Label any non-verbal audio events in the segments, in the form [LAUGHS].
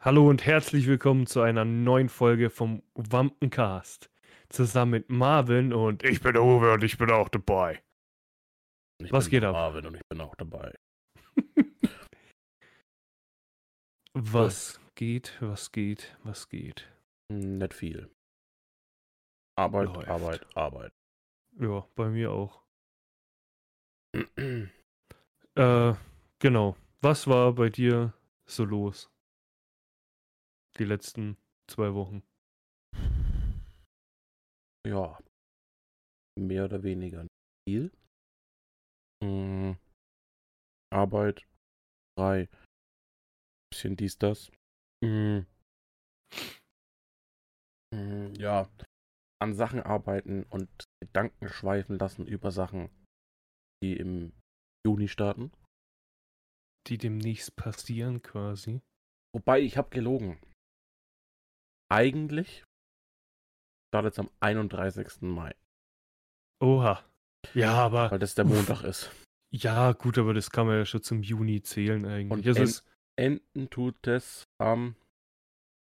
Hallo und herzlich willkommen zu einer neuen Folge vom Wampencast. Zusammen mit Marvin und ich bin Uwe und ich bin auch dabei. Ich Was bin geht ab? Marvin und ich bin auch dabei. [LAUGHS] Was geht, was geht, was geht? Hm, Nicht viel. Arbeit, Läuft. Arbeit, Arbeit. Ja, bei mir auch. [CLEARS THROAT] Äh, genau. Was war bei dir so los? Die letzten zwei Wochen. ja. Mehr oder weniger viel. Hm, Arbeit. Drei. Bisschen dies, das. Hm. Hm, ja. An Sachen arbeiten und Gedanken schweifen lassen über Sachen, die im Juni starten. Die demnächst passieren quasi. Wobei, ich habe gelogen. Eigentlich startet es am 31. Mai, Oha. Ja, aber. weil das der Montag ist. Ja, gut, aber das kann man ja schon zum Juni zählen eigentlich. Und Also en- Enden tut es am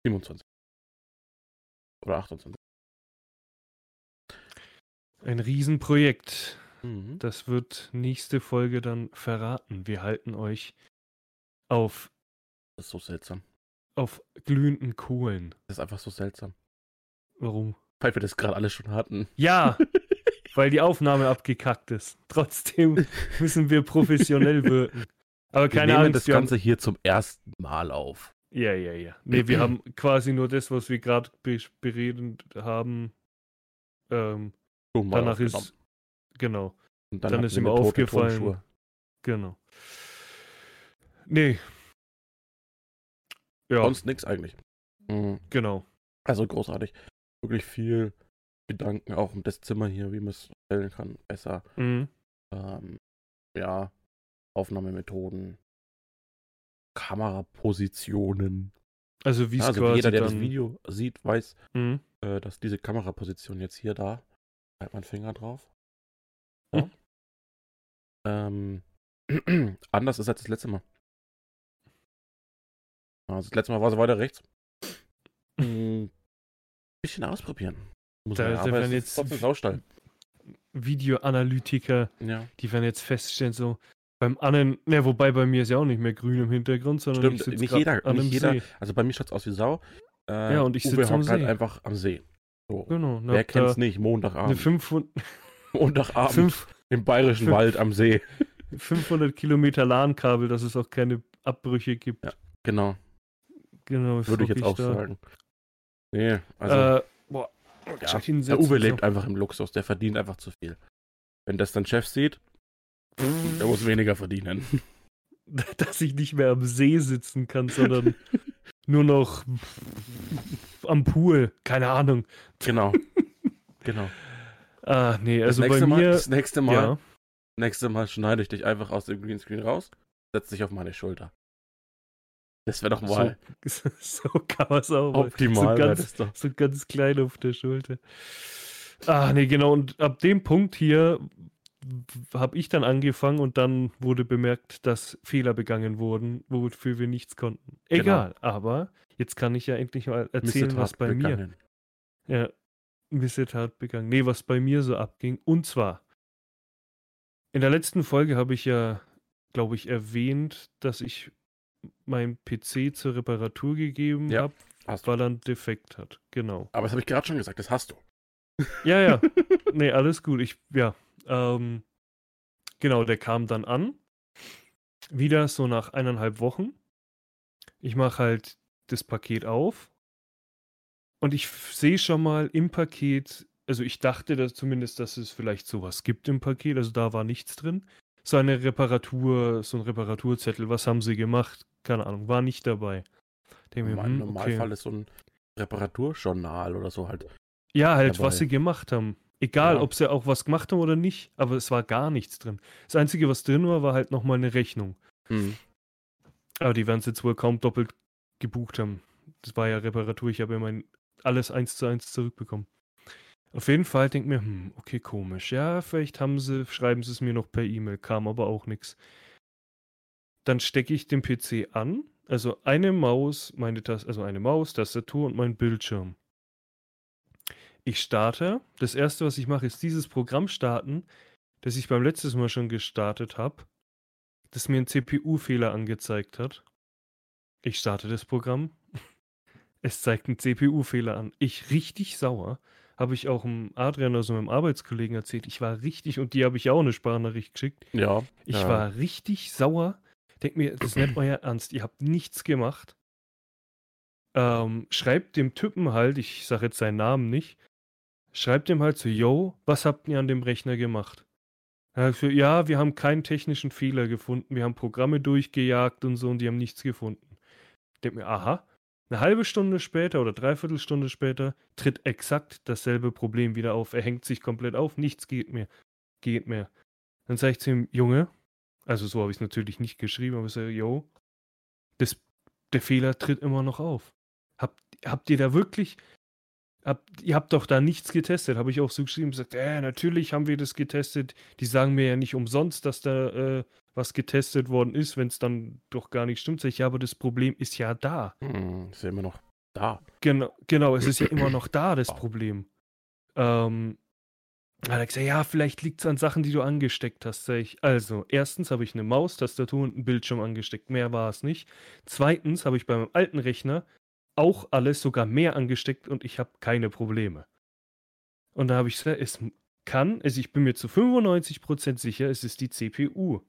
27. Oder 28. ein Riesenprojekt. Mhm. Das wird nächste Folge dann verraten. Wir halten euch auf, Das ist so seltsam. Auf glühenden Kohlen. Das ist einfach so seltsam. Warum? Weil wir das gerade alle schon hatten. Ja, [LAUGHS] weil die Aufnahme abgekackt ist. Trotzdem müssen wir professionell wirken. Aber Wir keine nehmen Angst. das wir haben- Ganze hier zum ersten Mal auf. Ja, ja, ja. Nee, wir [CLEARS THROAT] haben quasi nur das, was wir gerade be beredet haben. Ähm, danach ist. Genau, Und dann hatten ist wir ihm aufgefallen. Genau. Nee. Ja, Sonst nix eigentlich. Mhm. genau. Also großartig. Wirklich viel Gedanken auch um das Zimmer hier, wie man es stellen kann. Besser. Mhm. ähm, ja, Aufnahmemethoden, Kamerapositionen. Also wie es Ja, also quasi jeder, der dann, das Video sieht, weiß, Mhm. äh, dass diese Kameraposition jetzt hier da, halt mein Finger drauf. Ja. Hm. Ähm, [CLEARS THROAT] anders ist als das letzte Mal. Also das letzte Mal war sie weiter rechts. Hm, bisschen ausprobieren. Muss Da- man da werden es jetzt. Videoanalytiker, Ja, die werden jetzt feststellen, so beim anderen, ne, wobei bei mir ist ja auch nicht mehr grün im Hintergrund, sondern Stimmt, nicht jeder- an nicht jeder- See. also bei mir schaut's aus wie Sau. Äh, Ja, und ich sitze am halt See. einfach am See. So. Genau. Wer kennt's nicht? Eine Montagabend. 500, [LAUGHS] Montagabend fünf- im bayerischen fünf- Wald am See. 500 Kilometer LAN-Kabel, dass es auch keine Abbrüche gibt. Ja. Genau, Genau, würde ich jetzt auch da. sagen. Nee, also äh, boah, ja, der Uwe so. lebt einfach im Luxus, der verdient einfach zu viel. Wenn das dann Chef sieht, der muss weniger verdienen. [LAUGHS] dass ich nicht mehr am See sitzen kann, sondern [LAUGHS] nur noch am Pool. Keine Ahnung. genau. [LAUGHS] genau. Ah, nee, also das bei nächste Mal, mir. das nächste Mal, ja, nächste Mal schneide ich dich einfach aus dem Greenscreen raus, setz dich auf meine Schulter. Das wäre doch mal so, [LAUGHS] so kann man es auch. mal. optimal. So ganz, so ganz klein auf der Schulter. Ah, nee, genau. Und ab dem Punkt hier habe ich dann angefangen und dann wurde bemerkt, dass Fehler begangen wurden, wofür wir nichts konnten. Genau. Egal, aber jetzt kann ich ja endlich mal erzählen, Missetat was bei mir. begangen. Ja, Missetat begangen. Nee, was bei mir so abging. Und zwar, in der letzten Folge habe ich ja, glaube ich, erwähnt, dass ich meinen PC zur Reparatur gegeben Ja, habe, weil er einen Defekt hat. Genau. Aber das habe ich gerade schon gesagt, das hast du. Ja, ja. [LAUGHS] nee, alles gut. Ich, ja. Ähm, genau, der kam dann an. Wieder so nach eineinhalb Wochen. Ich mache halt das Paket auf. Und ich sehe schon mal im Paket, also ich dachte dass zumindest, dass es vielleicht sowas gibt im Paket. Also da war nichts drin. So eine Reparatur, so ein Reparaturzettel. Was haben sie gemacht? Keine Ahnung, war nicht dabei. Im hm, Normalfall okay. ist so ein Reparaturjournal oder so halt. Ja, halt, dabei. was sie gemacht haben. Egal, Ja. ob sie auch was gemacht haben oder nicht, aber es war gar nichts drin. Das Einzige, was drin war, war halt nochmal eine Rechnung. Hm. Aber die werden es jetzt wohl kaum doppelt gebucht haben. Das war ja Reparatur, ich habe ja mein alles eins zu eins zurückbekommen. Auf jeden Fall denke mir, hm, okay, komisch. Ja, vielleicht haben sie, schreiben sie es mir noch per E-Mail, kam aber auch nichts. Dann stecke ich den PC an, Also eine Maus, meine Tas also eine Maus, Tastatur und mein Bildschirm. Ich starte. Das erste, was ich mache, ist dieses Programm starten, das ich beim letztes Mal schon gestartet habe, das mir einen CPU-Fehler angezeigt hat. Ich starte das Programm. [LAUGHS] Es zeigt einen CPU-Fehler an. Ich richtig sauer. Habe ich auch dem Adrian, also meinem Arbeitskollegen, erzählt. Ich war richtig, und die habe ich auch eine Sprachnachricht geschickt. Ja. Ich ja. war richtig sauer. Denk mir, das ist nicht euer Ernst. Ihr habt nichts gemacht. Ähm, schreibt dem Typen halt, ich sage jetzt seinen Namen nicht, schreibt dem halt so, yo, was habt ihr an dem Rechner gemacht? Gesagt, ja, wir haben keinen technischen Fehler gefunden. Wir haben Programme durchgejagt und so und die haben nichts gefunden. Denk mir, aha. Eine halbe Stunde später oder dreiviertel Stunde später tritt exakt dasselbe Problem wieder auf. Er hängt sich komplett auf, nichts geht mehr. Geht mehr. Dann sage ich zu ihm, Junge, also so habe ich es natürlich nicht geschrieben, aber ich sage, yo, das, der Fehler tritt immer noch auf. Habt, habt ihr da wirklich, habt, ihr habt doch da nichts getestet, habe ich auch so geschrieben, gesagt, äh, natürlich haben wir das getestet. Die sagen mir ja nicht umsonst, dass da äh, was getestet worden ist, wenn es dann doch gar nicht stimmt. Sag ich, ja, aber das Problem ist ja da. Hm, ist ja immer noch da. Genau, genau, es ist ja immer noch da, das Problem. Ähm, hat er gesagt, ja, vielleicht liegt es an Sachen, die du angesteckt hast. Sag ich, also, erstens habe ich eine Maus, Tastatur und einen Bildschirm angesteckt. Mehr war es nicht. Zweitens habe ich bei meinem alten Rechner auch alles, sogar mehr angesteckt und ich habe keine Probleme. Und da habe ich gesagt, es kann, also ich bin mir zu 95% sicher, es ist die CPU.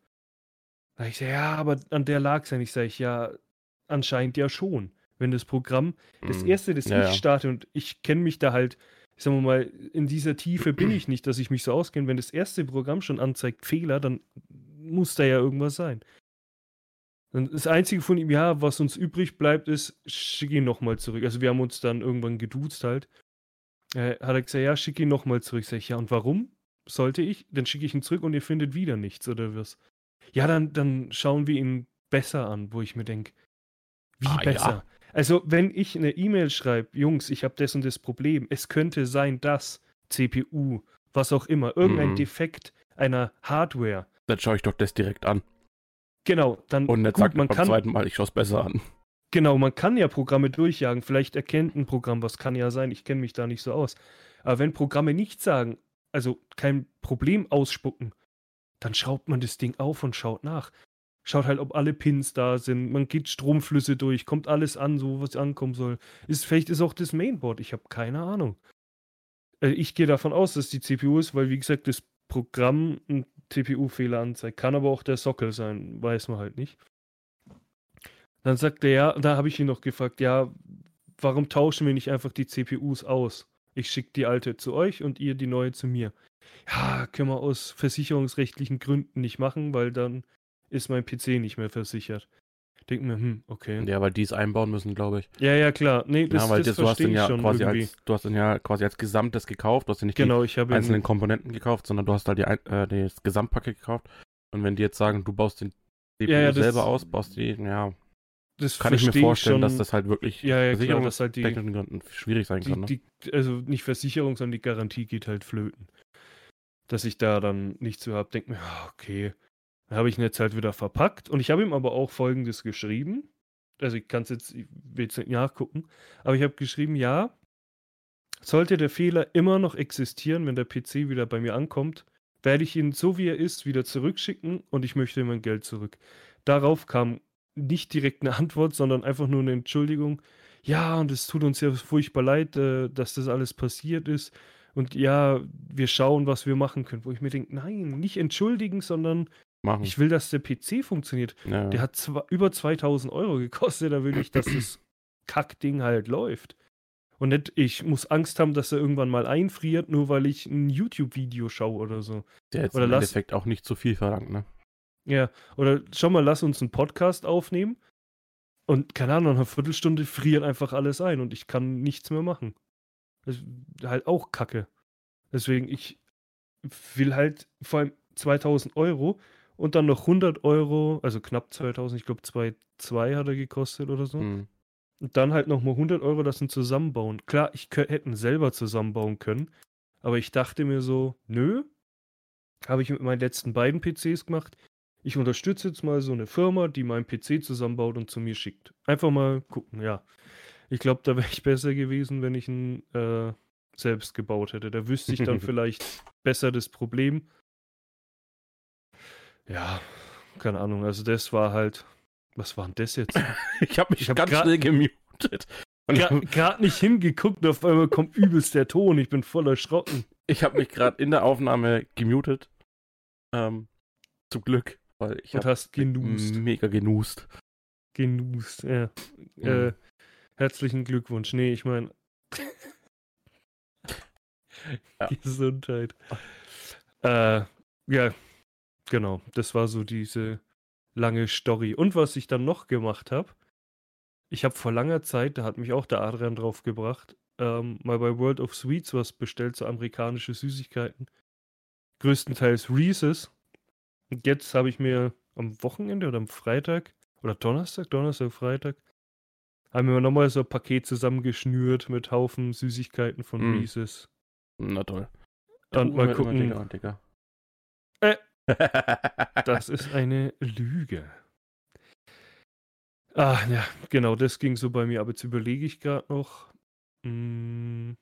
Da ich sage, ja, aber an der lag es ja nicht. Sag ich, ja, anscheinend ja schon. Wenn das Programm, das Hm, erste, das ja, ich starte und ich kenne mich da halt, sagen wir mal, in dieser Tiefe bin ich nicht, dass ich mich so auskenne. Wenn das erste Programm schon anzeigt Fehler, dann muss da ja irgendwas sein. Und das Einzige von ihm, ja, was uns übrig bleibt, ist, schick ihn nochmal zurück. Also wir haben uns dann irgendwann geduzt halt. Äh, hat er gesagt, ja, schick ihn nochmal zurück. Sag ich, ja, und warum sollte ich? Dann schicke ich ihn zurück und ihr findet wieder nichts, oder was? Ja, dann, dann schauen wir ihn besser an, wo ich mir denke, wie Ah, ja. Also, wenn ich eine E-Mail schreibe, Jungs, ich habe das und das Problem, es könnte sein, dass CPU, was auch immer, irgendein Mhm. Defekt einer Hardware, Dann schaue ich doch das direkt an. genau, dann Und gut, sagt man beim kann, zweiten Mal, ich schaue es besser an. genau, man kann ja Programme durchjagen, vielleicht erkennt ein Programm, was kann ja sein, ich kenne mich da nicht so aus. Aber wenn Programme nichts sagen, also kein Problem ausspucken, dann schraubt man das Ding auf und schaut nach. Schaut halt, ob alle Pins da sind. Man geht Stromflüsse durch, kommt alles an, so was ankommen soll. Ist, vielleicht ist auch das Mainboard, ich habe keine Ahnung. Äh, ich gehe davon aus, dass die CPU ist, weil, wie gesagt, das Programm einen CPU-Fehler anzeigt. Kann aber auch der Sockel sein, weiß man halt nicht. Dann sagt er, ja, da habe ich ihn noch gefragt, ja, warum tauschen wir nicht einfach die CPUs aus? Ich schicke die alte zu euch und ihr die neue zu mir. Ja, können wir aus versicherungsrechtlichen Gründen nicht machen, weil dann ist mein PC nicht mehr versichert. Denk mir, hm, okay. Ja, weil die es einbauen müssen, glaube ich. Ja, ja, klar. Nee, das, ja, weil das das, du hast den ich ja schon quasi irgendwie. als, du hast den ja quasi als Gesamtes gekauft. Du hast ja nicht Genau, die einzelnen Komponenten gekauft, sondern du hast halt die, äh, das Gesamtpaket gekauft. Und wenn die jetzt sagen, du baust den CPU Ja, ja, selber aus, baust die, ja, das kann ich mir vorstellen, schon. dass das halt wirklich ja, ja, klar, dass halt die, Gründen schwierig sein kann. Ne? die, die, also nicht Versicherung, sondern die Garantie geht halt flöten. Dass ich da dann nichts zu habe, denke mir, ah, okay. Habe ich ihn jetzt halt wieder verpackt und ich habe ihm aber auch folgendes geschrieben. Also ich kann es jetzt, ich will jetzt nicht nachgucken, aber ich habe geschrieben, ja, sollte der Fehler immer noch existieren, wenn der PC wieder bei mir ankommt, werde ich ihn so wie er ist wieder zurückschicken und ich möchte mein Geld zurück. Darauf kam nicht direkt eine Antwort, sondern einfach nur eine Entschuldigung. Ja, und es tut uns ja furchtbar leid, äh, dass das alles passiert ist. Und ja, wir schauen, was wir machen können. Wo ich mir denke, nein, nicht entschuldigen, sondern Machen. ich will, dass der PC funktioniert. ja. Der hat zwar über 2000 Euro gekostet, da will ich, dass [CLEARS THROAT] das Kackding halt läuft. Und nicht, ich muss Angst haben, dass er irgendwann mal einfriert, nur weil ich ein YouTube-Video schaue oder so. der jetzt oder im lass- Endeffekt auch nicht zu viel verlangt, ne? Ja, oder schau mal, lass uns einen Podcast aufnehmen und keine Ahnung, nach einer Viertelstunde friert einfach alles ein und ich kann nichts mehr machen. Das ist halt auch Kacke. Deswegen, ich will halt vor allem 2000 Euro und dann noch 100 Euro, also knapp 2000, ich glaube 2,2 hat er gekostet oder so. Hm. Und dann halt nochmal 100 Euro das zusammenbauen. Klar, ich hätte ihn selber zusammenbauen können, aber ich dachte mir so, nö, habe ich mit meinen letzten beiden PCs gemacht. ich unterstütze jetzt mal so eine Firma, die meinen PC zusammenbaut und zu mir schickt. Einfach mal gucken, ja. Ich glaube, da wäre ich besser gewesen, wenn ich ihn äh, selbst gebaut hätte. Da wüsste ich dann [LAUGHS] vielleicht besser das Problem. Ja, keine Ahnung. Also das war halt. Was war denn das jetzt? [LAUGHS] ich habe mich Ich hab ganz grad- schnell gemutet. Gerade nicht hingeguckt, auf einmal kommt übelst der Ton. Ich bin voll erschrocken. ich habe mich gerade in der Aufnahme gemutet. Ähm, zum Glück, weil ich Und hast genust. mega genust. Genust, ja. Mhm. Äh, herzlichen Glückwunsch. Nee, ich meine. [LAUGHS] Ja. [LAUGHS] Gesundheit. Äh, ja, genau. Das war so diese lange Story. Und was ich dann noch gemacht habe, ich habe vor langer Zeit, da hat mich auch der Adrian drauf gebracht, ähm, mal bei World of Sweets was bestellt, so amerikanische Süßigkeiten. Größtenteils Reese's. Und jetzt habe ich mir am Wochenende oder am Freitag oder Donnerstag, Donnerstag, Freitag, haben wir nochmal so ein Paket zusammengeschnürt mit Haufen Süßigkeiten von Mm. Reese's. Na toll. Und mal gucken. Digga, Digga. Äh. Das ist eine Lüge. Ah, ja, genau, das ging so bei mir. Aber jetzt überlege ich gerade noch. Hm.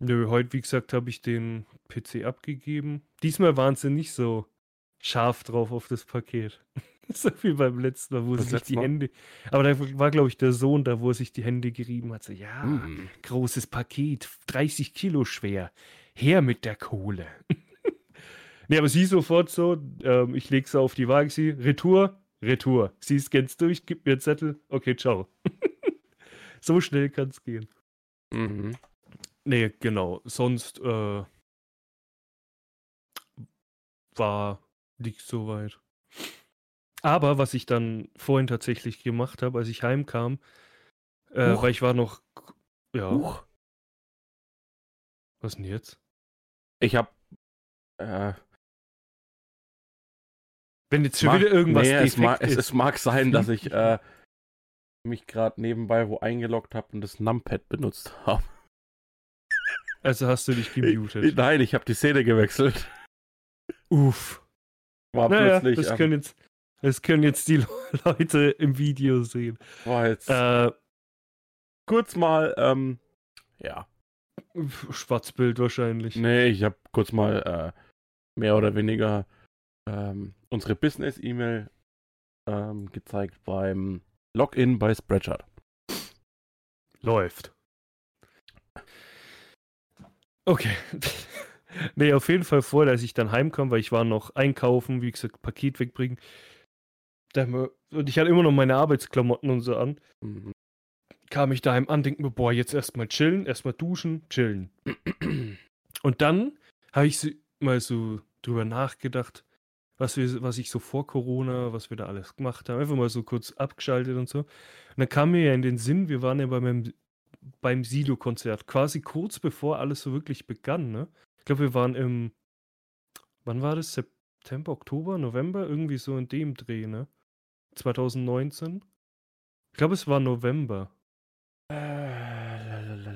Nö, heute, wie gesagt, habe ich den PC abgegeben. Diesmal waren sie nicht so scharf drauf auf das Paket. [LAUGHS] so wie beim letzten Mal, wo Das sie sich die Mal? Hände. Aber da war, glaube ich, der Sohn da, wo er sich die Hände gerieben hat. So, ja, Mm. großes Paket, 30 Kilo schwer. Her mit der Kohle. [LAUGHS] nee, aber sie sofort so, ähm, ich lege sie auf die Waage, sie, Retour, Retour. Sie scannst durch, gib mir einen Zettel, okay, ciao. [LAUGHS] so schnell kann es gehen. Mhm. Nee, genau. Sonst äh, war nicht so weit. Aber was ich dann vorhin tatsächlich gemacht habe, als ich heimkam, äh, weil ich war noch, ja, Huch. was denn jetzt? Ich hab. Äh, Wenn jetzt schon mag, wieder irgendwas nee, es, mag, ist. es mag sein, dass ich Ich- äh, mich gerade nebenbei wo eingeloggt habe und das Numpad benutzt habe. Also hast du dich gemutet. Nein, ich habe die Szene gewechselt. Uff. War Naja, plötzlich. das ähm, können, jetzt, das können jetzt die [LAUGHS] Leute im Video sehen. war jetzt Äh, kurz mal. Ähm, ja. Schwarzbild wahrscheinlich. Nee, ich habe kurz mal äh, mehr oder weniger ähm, unsere Business-E-Mail ähm, gezeigt beim Login bei Spreadshirt. Läuft. Okay. [LAUGHS] nee, auf jeden Fall vor, als ich dann heimkam, weil ich war noch einkaufen, wie gesagt, Paket wegbringen. Und ich hatte immer noch meine Arbeitsklamotten und so an. Mhm. Kam ich daheim an, denke mir, boah, jetzt erstmal chillen, erstmal duschen, chillen. [CLEARS THROAT] Und dann habe ich mal so drüber nachgedacht, was, wir, was ich so vor Corona, was wir da alles gemacht haben. Einfach mal so kurz abgeschaltet und so. Und dann kam mir ja in den Sinn, wir waren ja bei meinem, beim Silo-Konzert, quasi kurz bevor alles so wirklich begann. Ne? Ich glaube, wir waren im, wann war das? September, Oktober, November? Irgendwie so in dem Dreh, ne? 2019? Ich glaube, es war November. Äh,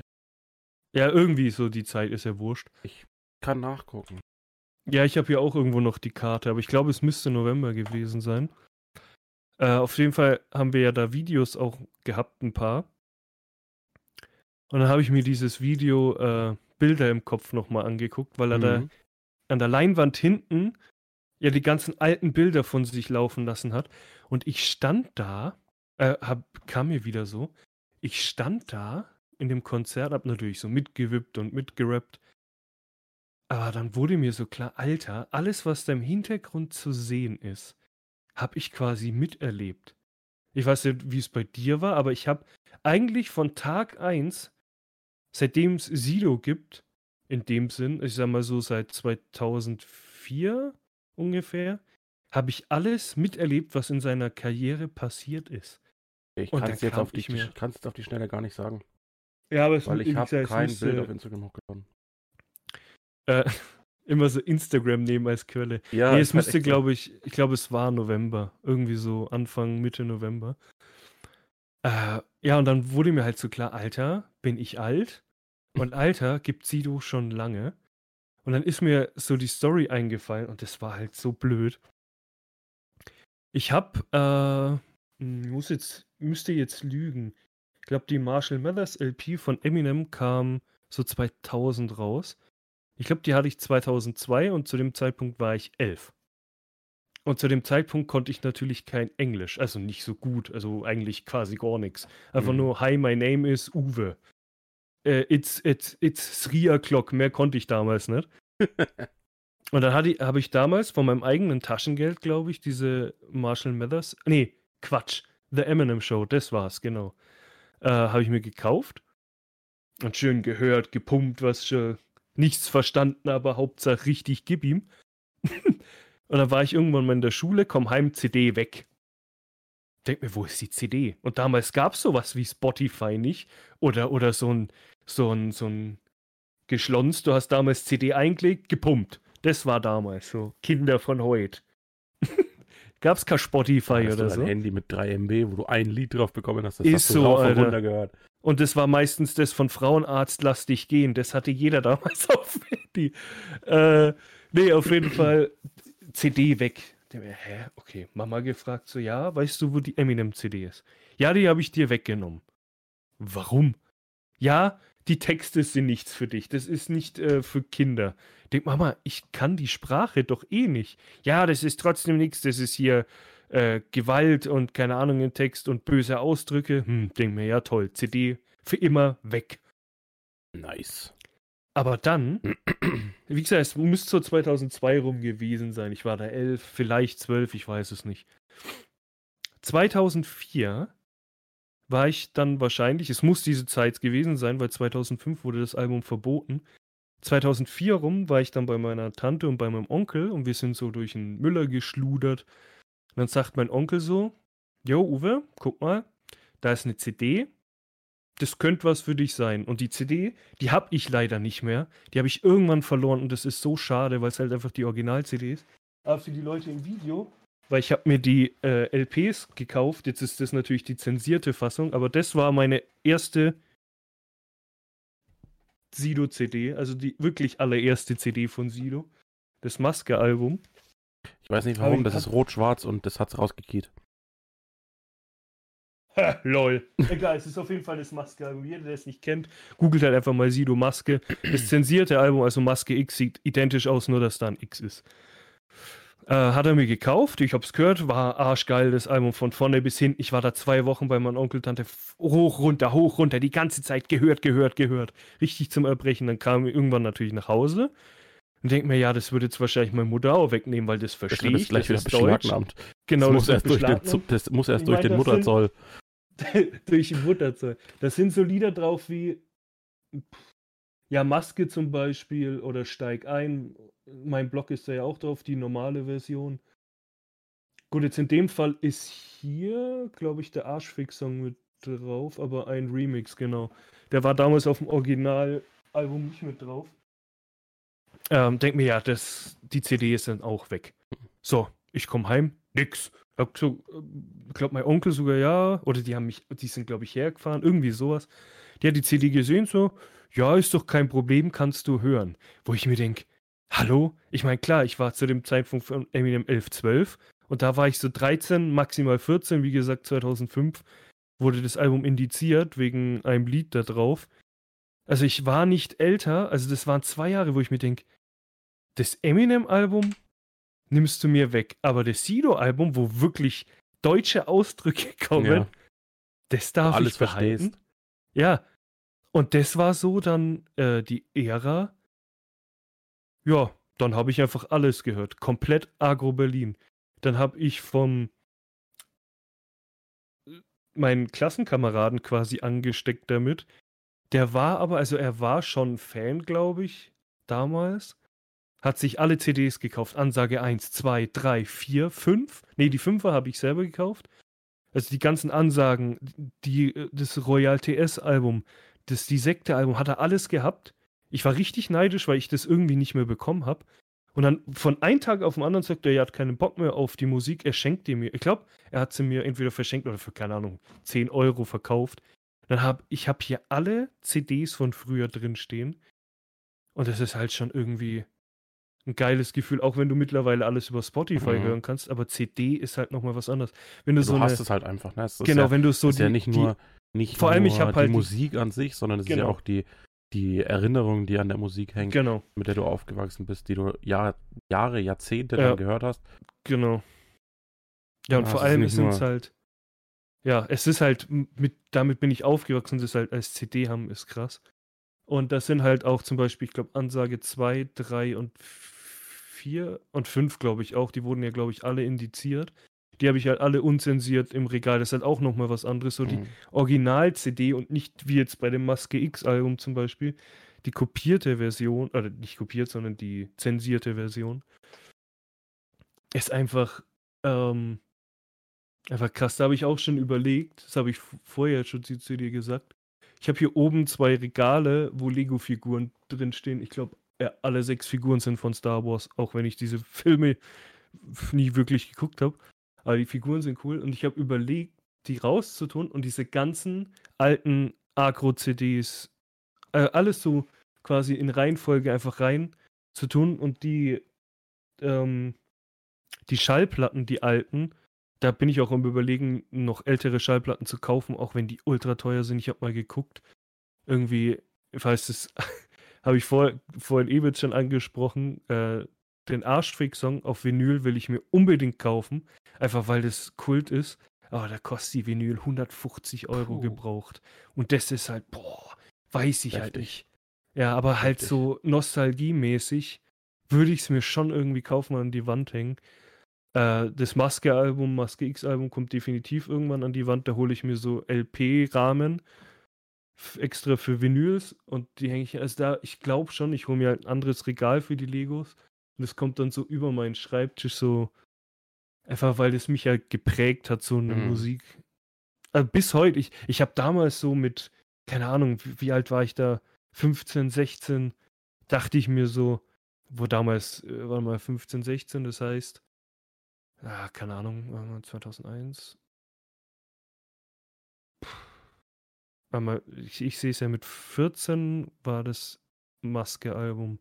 Ja, irgendwie so die Zeit ist ja wurscht. kann nachgucken. Ja, ich habe hier auch irgendwo noch die Karte, aber ich glaube, es müsste November gewesen sein. Äh, auf jeden Fall haben wir ja da Videos auch gehabt, ein paar. Und dann habe ich mir dieses Video äh, Bilder im Kopf nochmal angeguckt, weil er da Mhm. an der Leinwand hinten ja die ganzen alten Bilder von sich laufen lassen hat. Und ich stand da, äh, hab, kam mir wieder so, ich stand da in dem Konzert, hab natürlich so mitgewippt und mitgerappt. Aber dann wurde mir so klar, Alter, alles, was da im Hintergrund zu sehen ist, habe ich quasi miterlebt. Ich weiß nicht, wie es bei dir war, aber ich habe eigentlich von Tag 1, seitdem es Sido gibt, in dem Sinn, ich sag mal so seit 2004 ungefähr, habe ich alles miterlebt, was in seiner Karriere passiert ist. Ich kann es jetzt, auf die- ich mir- auf die Schnelle gar nicht sagen, Ja, aber es weil ich habe kein Bild auf Instagram hochgeladen. Äh, [LAUGHS] immer so Instagram nehmen als Quelle. Ja, nee, es müsste, glaube ich, ich glaube, es war November. Irgendwie so Anfang, Mitte November. Äh, ja, und dann wurde mir halt so klar, Alter, bin ich alt? Und Alter gibt Sido schon lange. Und dann ist mir so die Story eingefallen und das war halt so blöd. Ich hab, äh, hm, muss jetzt, müsste jetzt lügen. Ich glaube, die Marshall Mathers LP von Eminem kam so 2000 raus. Ich glaube, die hatte ich 2002 und zu dem Zeitpunkt war ich elf. Und zu dem Zeitpunkt konnte ich natürlich kein Englisch, also nicht so gut, also eigentlich quasi gar nichts. Einfach mhm. nur, hi, my name is Uwe. Uh, it's, it's, it's three o'clock, mehr konnte ich damals nicht. [LAUGHS] und dann habe ich damals von meinem eigenen Taschengeld, glaube ich, diese Marshall Mathers, nee, Quatsch, The Eminem Show, das war's, genau. Äh, habe ich mir gekauft und schön gehört, gepumpt, was schon nichts verstanden, aber Hauptsache richtig gib ihm. [LAUGHS] und dann war ich irgendwann mal in der Schule, komm heim, CD weg. Denk mir, wo ist die CD? Und damals gab es sowas wie Spotify nicht. Oder, oder so ein, so ein, so ein Geschlons. Du hast damals CD eingelegt, gepumpt. Das war damals so. Kinder von heute. [LAUGHS] Gab es kein Spotify hast oder du so? ein Handy mit 3 MB, wo du ein Lied drauf bekommen hast. Das ist hast du so, rauf und runter gehört. Und das war meistens das von Frauenarzt Lass dich gehen. Das hatte jeder [LAUGHS] damals auf Handy. Äh, nee, auf jeden [CLEARS THROAT] Fall CD weg. Hä? Okay, Mama gefragt so, ja, weißt du, wo die Eminem-CD ist? Ja, die habe ich dir weggenommen. Warum? Ja, die Texte sind nichts für dich. Das ist nicht äh, für Kinder. Denk, Mama, ich kann die Sprache doch eh nicht. Ja, das ist trotzdem nichts. Das ist hier äh, Gewalt und keine Ahnung im Text und böse Ausdrücke. Hm, denk mir, ja toll. CD für immer weg. Nice. Aber dann, [CLEARS THROAT] wie gesagt, es müsste so 2002 rum gewesen sein. Ich war da elf, vielleicht zwölf, ich weiß es nicht. 2004 war ich dann wahrscheinlich, es muss diese Zeit gewesen sein, weil 2005 wurde das Album verboten. 2004 rum war ich dann bei meiner Tante und bei meinem Onkel und wir sind so durch einen Müller geschludert. Dann sagt mein Onkel so, Jo, Uwe, guck mal, da ist eine CD, das könnte was für dich sein. Und die CD, die habe ich leider nicht mehr. Die habe ich irgendwann verloren und das ist so schade, weil es halt einfach die Original-CD ist. Aber für die Leute im Video, weil ich habe mir die äh, LPs gekauft. Jetzt ist das natürlich die zensierte Fassung, aber das war meine erste Sido-CD, also die wirklich allererste CD von Sido. Das Maske-Album. Ich weiß nicht warum, das ist rot-schwarz und das hat's rausgekehrt. Ha, lol. Egal, es ist auf jeden Fall das Maske-Album. Jeder, der es nicht kennt, googelt halt einfach mal Sido Maske. Das zensierte Album, also Maske X, sieht identisch aus, nur dass da ein X ist. Äh, hat er mir gekauft, ich hab's gehört, war arschgeil, das Album von vorne bis hinten. Ich war da zwei Wochen bei meinem Onkel, Tante, hoch, runter, hoch, runter, die ganze Zeit gehört, gehört, gehört. Richtig zum Erbrechen. Dann kam ich irgendwann natürlich nach Hause und denke mir, ja, das würde jetzt wahrscheinlich meine Mutter auch wegnehmen, weil das verstehe ich. Gleich das wieder ist Deutsch. Genau, das, muss erst, durch den, das muss erst ich durch den Mutterzoll. [LAUGHS] durch den Mutterzoll. Da sind so Lieder drauf wie ja, Maske zum Beispiel oder Steig ein mein Blog ist da ja auch drauf, die normale Version. Gut, jetzt in dem Fall ist hier, glaube ich, der Arschfix-Song mit drauf, aber ein Remix, genau. Der war damals auf dem Original-Album nicht mit drauf. Ähm, denk mir, ja, das, die CD ist dann auch weg. So, ich komme heim, nix. Ich äh, glaube mein Onkel sogar ja, oder die haben mich, die sind glaube ich hergefahren, irgendwie sowas. Die hat die CD gesehen, so, ja, ist doch kein Problem, kannst du hören. Wo ich mir denke, Hallo? Ich meine, klar, ich war zu dem Zeitpunkt von Eminem 11, 12 und da war ich so 13, maximal 14. Wie gesagt, 2005 wurde das Album indiziert wegen einem Lied da drauf. Also ich war nicht älter, also das waren zwei Jahre, wo ich mir denke, das Eminem-Album nimmst du mir weg, aber das Sido-Album, wo wirklich deutsche Ausdrücke [LAUGHS] kommen, ja. das darf alles ich behalten. Verstehst. Ja, und das war so dann äh, die Ära, ja, dann habe ich einfach alles gehört. Komplett Agro Berlin. Dann habe ich vom meinen Klassenkameraden quasi angesteckt damit. Der war aber, also er war schon Fan, glaube ich, damals. Hat sich alle CDs gekauft. Ansage 1, 2, 3, 4, 5. Nee, die 5er habe ich selber gekauft. Also die ganzen Ansagen, die, das Royal TS-Album, das die Sekte-Album, hat er alles gehabt. Ich war richtig neidisch, weil ich das irgendwie nicht mehr bekommen habe. Und dann von einem Tag auf den anderen sagt er, er hat keinen Bock mehr auf die Musik, er schenkt die mir. Ich glaube, er hat sie mir entweder verschenkt oder für, keine Ahnung, 10 Euro verkauft. Dann habe ich hab hier alle CDs von früher drin stehen. Und das ist halt schon irgendwie ein geiles Gefühl, auch wenn du mittlerweile alles über Spotify Mhm. hören kannst, aber CD ist halt nochmal was anderes. Wenn du Du so eine, hast es halt einfach, ne? Es genau, ja, wenn du so ist die, ja nicht nur, nicht vor allem, nur ich hab halt die die- Musik an sich, sondern es ist ja Genau. auch die, die Erinnerung, die an der Musik die, hängt, genau, mit der du aufgewachsen bist, die du Jahr, Jahre, Jahrzehnte Ja. lang gehört hast. genau. Ja, und Ja, vor es allem sind es halt, ja, es ist halt, mit, damit bin ich aufgewachsen, das halt als CD haben, ist krass. Und das sind halt auch zum Beispiel, ich glaube, Ansage 2, 3 und 4 und 5, glaube ich auch. Die wurden ja, glaube ich, alle indiziert. Die habe ich halt alle unzensiert im Regal. Das ist halt auch nochmal was anderes. So die Mhm. Original-CD und nicht wie jetzt bei dem Maske X-Album zum Beispiel, die kopierte Version, oder nicht kopiert, sondern die zensierte Version, ist einfach, ähm, einfach krass. Da habe ich auch schon überlegt, das habe ich vorher schon zu, zu dir gesagt. Ich habe hier oben zwei Regale, wo Lego-Figuren drinstehen. Ich glaube, ja, alle sechs Figuren sind von Star Wars, auch wenn ich diese Filme nie wirklich geguckt habe. Aber die Figuren sind cool und ich habe überlegt, die rauszutun und diese ganzen alten Agro-CDs, äh, alles so quasi in Reihenfolge einfach rein zu tun und die, ähm, die Schallplatten, die alten, da bin ich auch am überlegen, noch ältere Schallplatten zu kaufen, auch wenn die ultra teuer sind. Ich habe mal geguckt. Irgendwie, weiß das, habe ich vor, vorhin eben schon angesprochen, äh, den Arschfick-Song auf Vinyl will ich mir unbedingt kaufen, einfach weil das Kult ist. Aber da kostet die Vinyl 150 Euro Puh. gebraucht. Und das ist halt, boah, weiß ich halt Heftig. nicht. Ja, aber halt Heftig. so nostalgiemäßig würde ich es mir schon irgendwie kaufen und an die Wand hängen. Äh, das Maske-Album, Maske X-Album kommt definitiv irgendwann an die Wand. Da hole ich mir so LP-Rahmen extra für Vinyls und die hänge ich. Also da, ich glaube schon, ich hole mir halt ein anderes Regal für die Legos und das kommt dann so über meinen Schreibtisch so. Einfach weil das mich halt geprägt hat, so eine Mhm. Musik. Also bis heute, ich, ich habe damals so mit, keine Ahnung, wie, wie alt war ich da? 15, 16, dachte ich mir so, wo damals, äh, war mal 15, 16, das heißt, ah, keine Ahnung, warte mal, 2001. Warte mal, ich, ich sehe es ja mit 14 war das Maske-Album.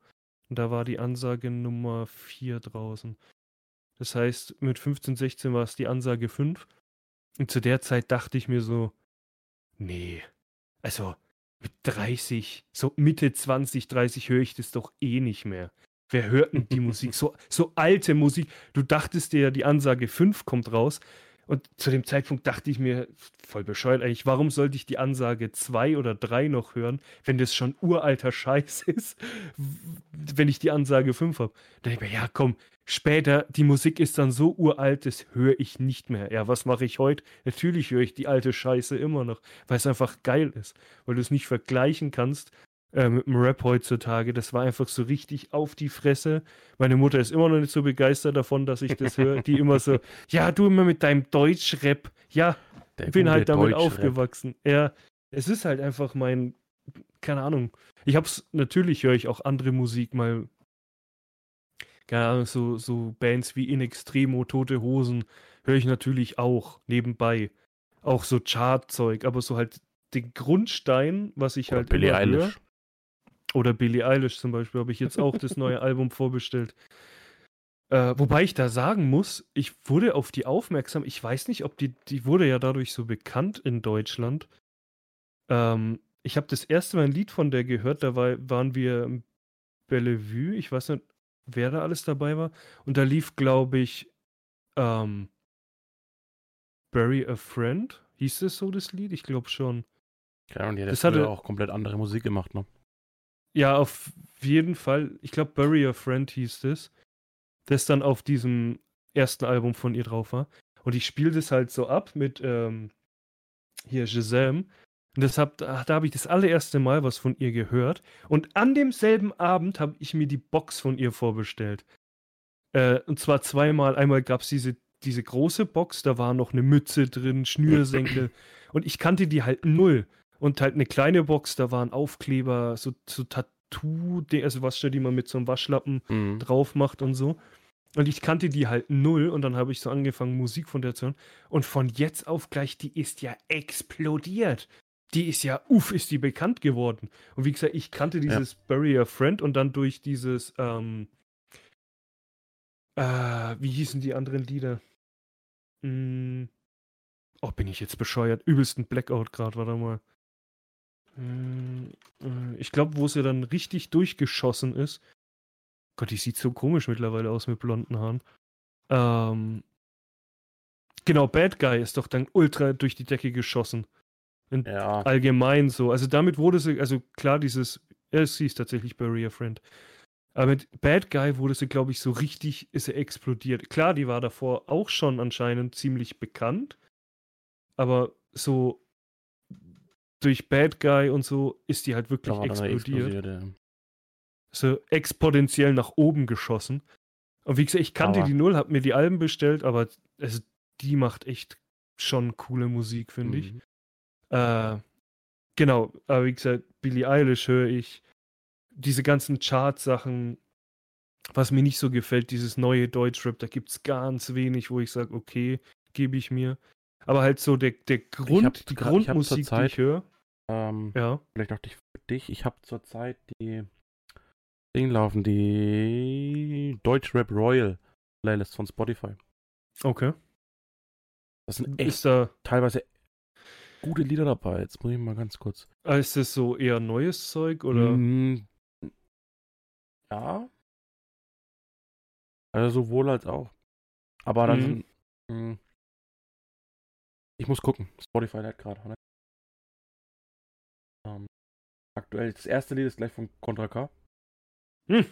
Und da war die Ansage Nummer 4 draußen. Das heißt, mit 15, 16 war es die Ansage 5. Und zu der Zeit dachte ich mir so, nee, also mit 30, so Mitte 20, 30 höre ich das doch eh nicht mehr. Wer hört denn die Musik? [LAUGHS] So, so alte Musik. Du dachtest dir ja, die Ansage 5 kommt raus. Und zu dem Zeitpunkt dachte ich mir, voll bescheuert eigentlich, warum sollte ich die Ansage 2 oder 3 noch hören, wenn das schon uralter Scheiß [LAUGHS] ist, wenn ich die Ansage 5 habe? Dann denke ich mir, ja komm, später, die Musik ist dann so uralt, das höre ich nicht mehr. Ja, was mache ich heute? Natürlich höre ich die alte Scheiße immer noch, weil es einfach geil ist, weil du es nicht vergleichen kannst äh, mit dem Rap heutzutage. Das war einfach so richtig auf die Fresse. Meine Mutter ist immer noch nicht so begeistert davon, dass ich das höre. Die immer so, [LAUGHS] ja, du immer mit deinem Deutschrap. Ja, Der ich bin halt damit aufgewachsen. Ja, es ist halt einfach mein, keine Ahnung. Ich hab's, natürlich höre ich auch andere Musik mal, keine Ahnung, so, so Bands wie In Extremo, Tote Hosen, höre ich natürlich auch nebenbei. Auch so Chartzeug, aber so halt den Grundstein, was ich Oder halt Billie immer höre. Oder Billie Eilish zum Beispiel habe ich jetzt auch das neue Album vorbestellt. Äh, wobei ich da sagen muss, ich wurde auf die aufmerksam. Ich weiß nicht, ob die, die wurde ja dadurch so bekannt in Deutschland. Ähm, ich habe das erste Mal ein Lied von der gehört, da war, waren wir im Bellevue. Ich weiß nicht, wer da alles dabei war. Und da lief, glaube ich, ähm, Bury a Friend. Hieß das so, das Lied? Ich glaube schon. Ja, und die das hatte- auch komplett andere Musik gemacht, ne? Ja, auf jeden Fall. Ich glaube, Bury a Friend hieß das. Das dann auf diesem ersten Album von ihr drauf war. Und ich spiele das halt so ab mit ähm, hier Shazam. Und deshalb, da, da habe ich das allererste Mal was von ihr gehört. Und an demselben Abend habe ich mir die Box von ihr vorbestellt. Äh, und zwar zweimal. Einmal gab es diese, diese große Box, da war noch eine Mütze drin, Schnürsenkel. [CLEARS THROAT] und ich kannte die halt null. Und halt eine kleine Box, da waren Aufkleber, so, so Tattoo, also was die man mit so einem Waschlappen Mhm. drauf macht und so. Und ich kannte die halt null und dann habe ich so angefangen, Musik von der zu hören. Und von jetzt auf gleich, die ist ja explodiert. die ist ja, uff, ist die bekannt geworden. Und wie gesagt, ich kannte dieses ja. Bury a Friend und dann durch dieses, ähm, äh, wie hießen die anderen Lieder? Hm, oh, bin ich jetzt bescheuert? Übelsten Blackout gerade, warte mal. Hm, äh, ich glaube, wo sie dann richtig durchgeschossen ist. Gott, die sieht so komisch mittlerweile aus mit blonden Haaren. Ähm, genau, Bad Guy ist doch dann ultra durch die Decke geschossen. In ja. Allgemein so. Also damit wurde sie, also klar, dieses, ja, sie ist tatsächlich Barrier Friend. Aber mit Bad Guy wurde sie, glaube ich, so richtig, ist sie explodiert. Klar, die war davor auch schon anscheinend ziemlich bekannt. Aber so durch Bad Guy und so ist die halt wirklich explodiert. Ja. So exponentiell nach oben geschossen. Und wie gesagt, ich kannte aber. die Null, hab mir die Alben bestellt, aber also, die macht echt schon coole Musik, finde mhm. ich. Äh, genau, aber wie gesagt, Billie Eilish höre ich. Diese ganzen Chart-Sachen, was mir nicht so gefällt, dieses neue Deutschrap, da gibt es ganz wenig, wo ich sage, okay, gebe ich mir. Aber halt so der, der Grund, hab, die Grundmusik, Zeit, die ich höre. Ähm, ja. Vielleicht noch dich für dich. Ich habe zurzeit die Ding laufen, die Deutschrap Royal Playlist von Spotify. Okay. Das sind echt da teilweise gute Lieder dabei. Jetzt muss ich mal ganz kurz. Ah, ist das so eher neues Zeug oder? Mm, ja. Also sowohl als auch. Aber dann mhm. sind, mm, ich muss gucken. Spotify hat gerade. Ne? Ähm, aktuell, das erste Lied ist gleich von Contra K. Hm.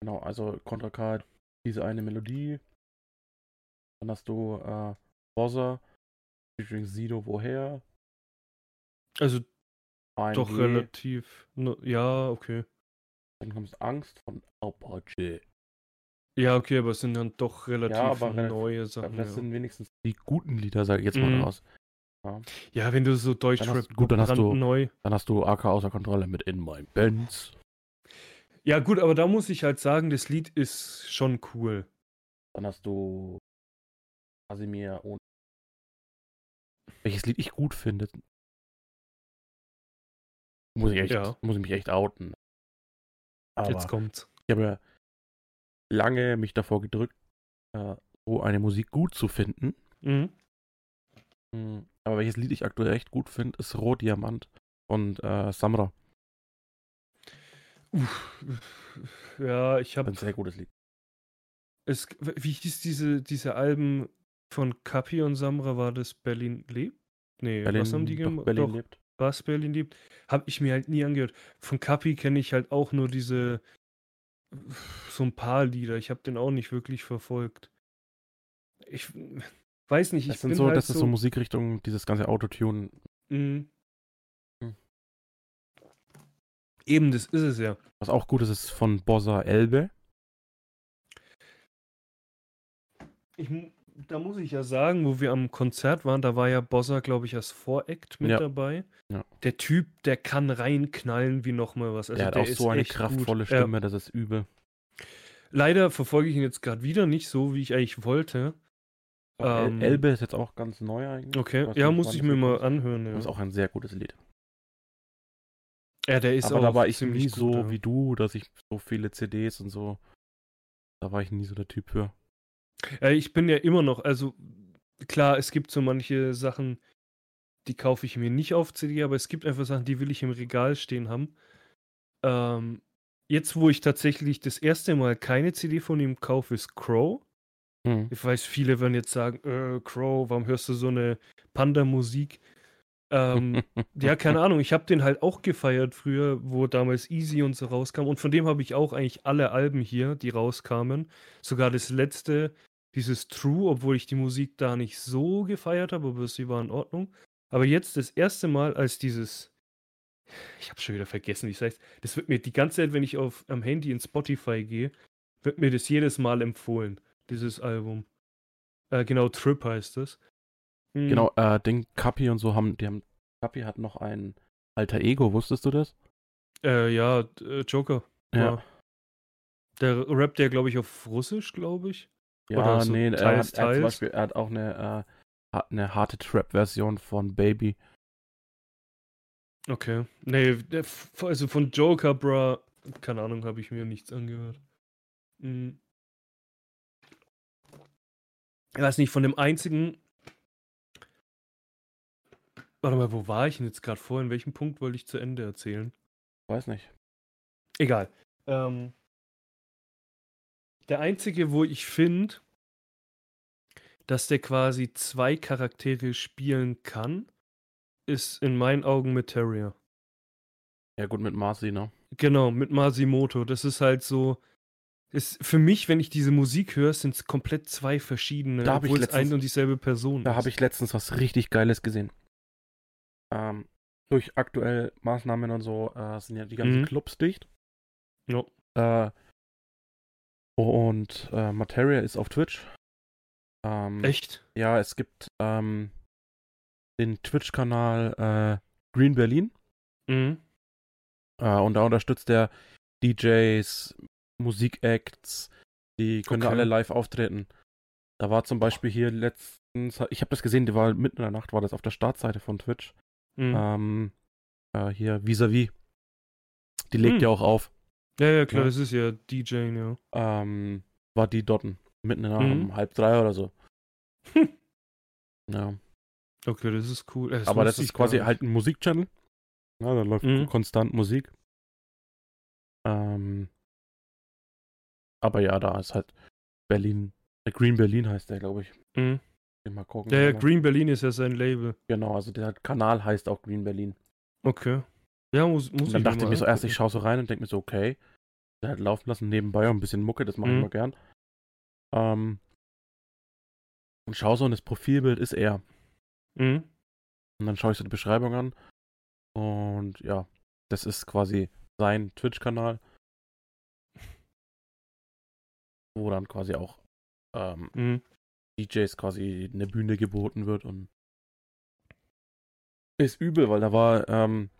Genau, also Contra K diese eine Melodie. Dann hast du äh, Bozza, featuring Sido, woher? Also AMG. doch relativ. No, ja, okay. Dann kommt Angst von Apache. Ja, okay, aber es sind dann doch relativ ja, aber neue Sachen. Das ja. sind wenigstens die guten Lieder, sage ich jetzt mal mhm. raus. Ja. ja. wenn du so Deutschrap gut, dann hast du neu. Dann hast du AK außer Kontrolle mit In My Benz. Ja, gut, aber da muss ich halt sagen, das Lied ist schon cool. Dann hast du Casimir und welches Lied ich gut finde. Muss ich echt, ja. muss ich mich echt outen. Aber Jetzt kommt's. Ich habe ja lange mich davor gedrückt, äh, so eine Musik gut zu finden. Mhm. Hm, aber welches Lied ich aktuell echt gut finde, ist Rotdiamant von äh, Samra. Uff, ja, ich habe. Ein sehr gutes Lied. Es, wie hieß diese, diese Alben von Kapi und Samra? War das Berlin lebt? Nee, Berlin, was haben die gemacht? Berlin doch, lebt. Was Berlin lebt? Hab ich mir halt nie angehört. Von Kapi kenne ich halt auch nur diese so ein paar Lieder. Ich habe den auch nicht wirklich verfolgt. Ich weiß nicht, ich das sind so, halt das ist so Musikrichtung, dieses ganze Autotune. Mhm. Hm. Eben, das ist es ja. Was auch gut ist, ist von Bossa Elbe. Ich, da muss ich ja sagen, wo wir am Konzert waren, da war ja Bossa, glaube ich, als Voract mit ja. dabei. Ja. Der Typ, der kann reinknallen wie nochmal was. Also der hat der auch so eine kraftvolle gut. Stimme, ja. das ist übel. Leider verfolge ich ihn jetzt gerade wieder nicht so, wie ich eigentlich wollte. Ähm, Elbe ist jetzt auch ganz neu eigentlich. Okay, ja, muss ich mir mal anhören. Das ist auch ein sehr gutes Lied. Ja, der ist Aber auch da war ich nie so ja. wie du, dass ich so viele CDs und so. Da war ich nie so der Typ für. Ja, ich bin ja immer noch, also klar, es gibt so manche Sachen, die kaufe ich mir nicht auf CD, aber es gibt einfach Sachen, die will ich im Regal stehen haben. Ähm, jetzt, wo ich tatsächlich das erste Mal keine CD von ihm kaufe, ist Crow. Hm. Ich weiß, viele werden jetzt sagen, äh, Crow, warum hörst du so eine Panda-Musik? Ähm, [LAUGHS] ja, keine Ahnung. Ich habe den halt auch gefeiert früher, wo damals Easy und so rauskam. Und von dem habe ich auch eigentlich alle Alben hier, die rauskamen. Sogar das letzte, dieses True, obwohl ich die Musik da nicht so gefeiert habe, aber sie war in Ordnung. Aber jetzt das erste Mal, als dieses, ich habe schon wieder vergessen, wie es heißt, das wird mir die ganze Zeit, wenn ich auf am Handy in Spotify gehe, wird mir das jedes Mal empfohlen, dieses Album. Äh, genau, Trip heißt das. Mhm. Genau, äh, den Kapi und so haben, die haben, Kapi hat noch ein alter Ego, wusstest du das? Äh, ja, äh, Joker. Ja. ja. Der rappt ja, glaube ich, auf Russisch, glaube ich. Ja, so nee, er hat, er, zum Beispiel, er hat auch eine, äh, eine harte Trap-Version von Baby. Okay. Nee, also von Joker, bro, keine Ahnung, habe ich mir nichts angehört. Hm. Ich weiß nicht, von dem einzigen. Warte mal, wo war ich denn jetzt gerade vor? In welchem Punkt wollte ich zu Ende erzählen? Weiß nicht. Egal. Ähm, der einzige, wo ich finde, dass der quasi zwei Charaktere spielen kann, ist in meinen Augen Materia. Ja, gut, mit Marcy, ne? Genau, mit Masimoto. Das ist halt so. Ist für mich, wenn ich diese Musik höre, sind es komplett zwei verschiedene, da obwohl es ein und dieselbe Person Da habe ich letztens was richtig Geiles gesehen. Ähm, durch aktuell Maßnahmen und so äh, sind ja die ganzen mhm. Clubs dicht. Ja. Äh, und äh, Materia ist auf Twitch. Ähm, Echt? Ja, es gibt ähm, den Twitch-Kanal äh, Green Berlin. Mhm. Äh, und da unterstützt er DJs, Musikacts, die können okay. alle live auftreten. Da war zum Beispiel hier letztens, ich habe das gesehen, die war mitten in der Nacht, war das auf der Startseite von Twitch. Mhm. Ähm, äh, hier vis-à-vis. -vis. Die legt mhm. ja auch auf. Ja, ja, klar, ja. das ist ja DJ, ja. Ähm, war die Dotten. Mitten in der mhm. um halb drei oder so. [LAUGHS] ja. Okay, das ist cool. Das Aber das ist quasi halt ein Musikchannel. Ja, da läuft mhm. konstant Musik. Ähm, aber ja, da ist halt Berlin. Äh, Green Berlin heißt der, glaube ich. Mhm. Mal gucken. Ja, ja, Green Berlin ist ja sein Label. Genau, also der Kanal heißt auch Green Berlin. Okay. Ja, muss, muss und dann dachte ich mir so erst, ich schaue so rein und denke mir so, okay. Hat laufen lassen nebenbei und ein bisschen Mucke, das mache mhm. ich mal gern. Ähm, und schaue so und das Profilbild ist er. Mhm. Und dann schaue ich so die Beschreibung an. Und ja, das ist quasi sein Twitch-Kanal. Wo dann quasi auch ähm, mhm. DJs quasi eine Bühne geboten wird und ist übel, weil da war ähm,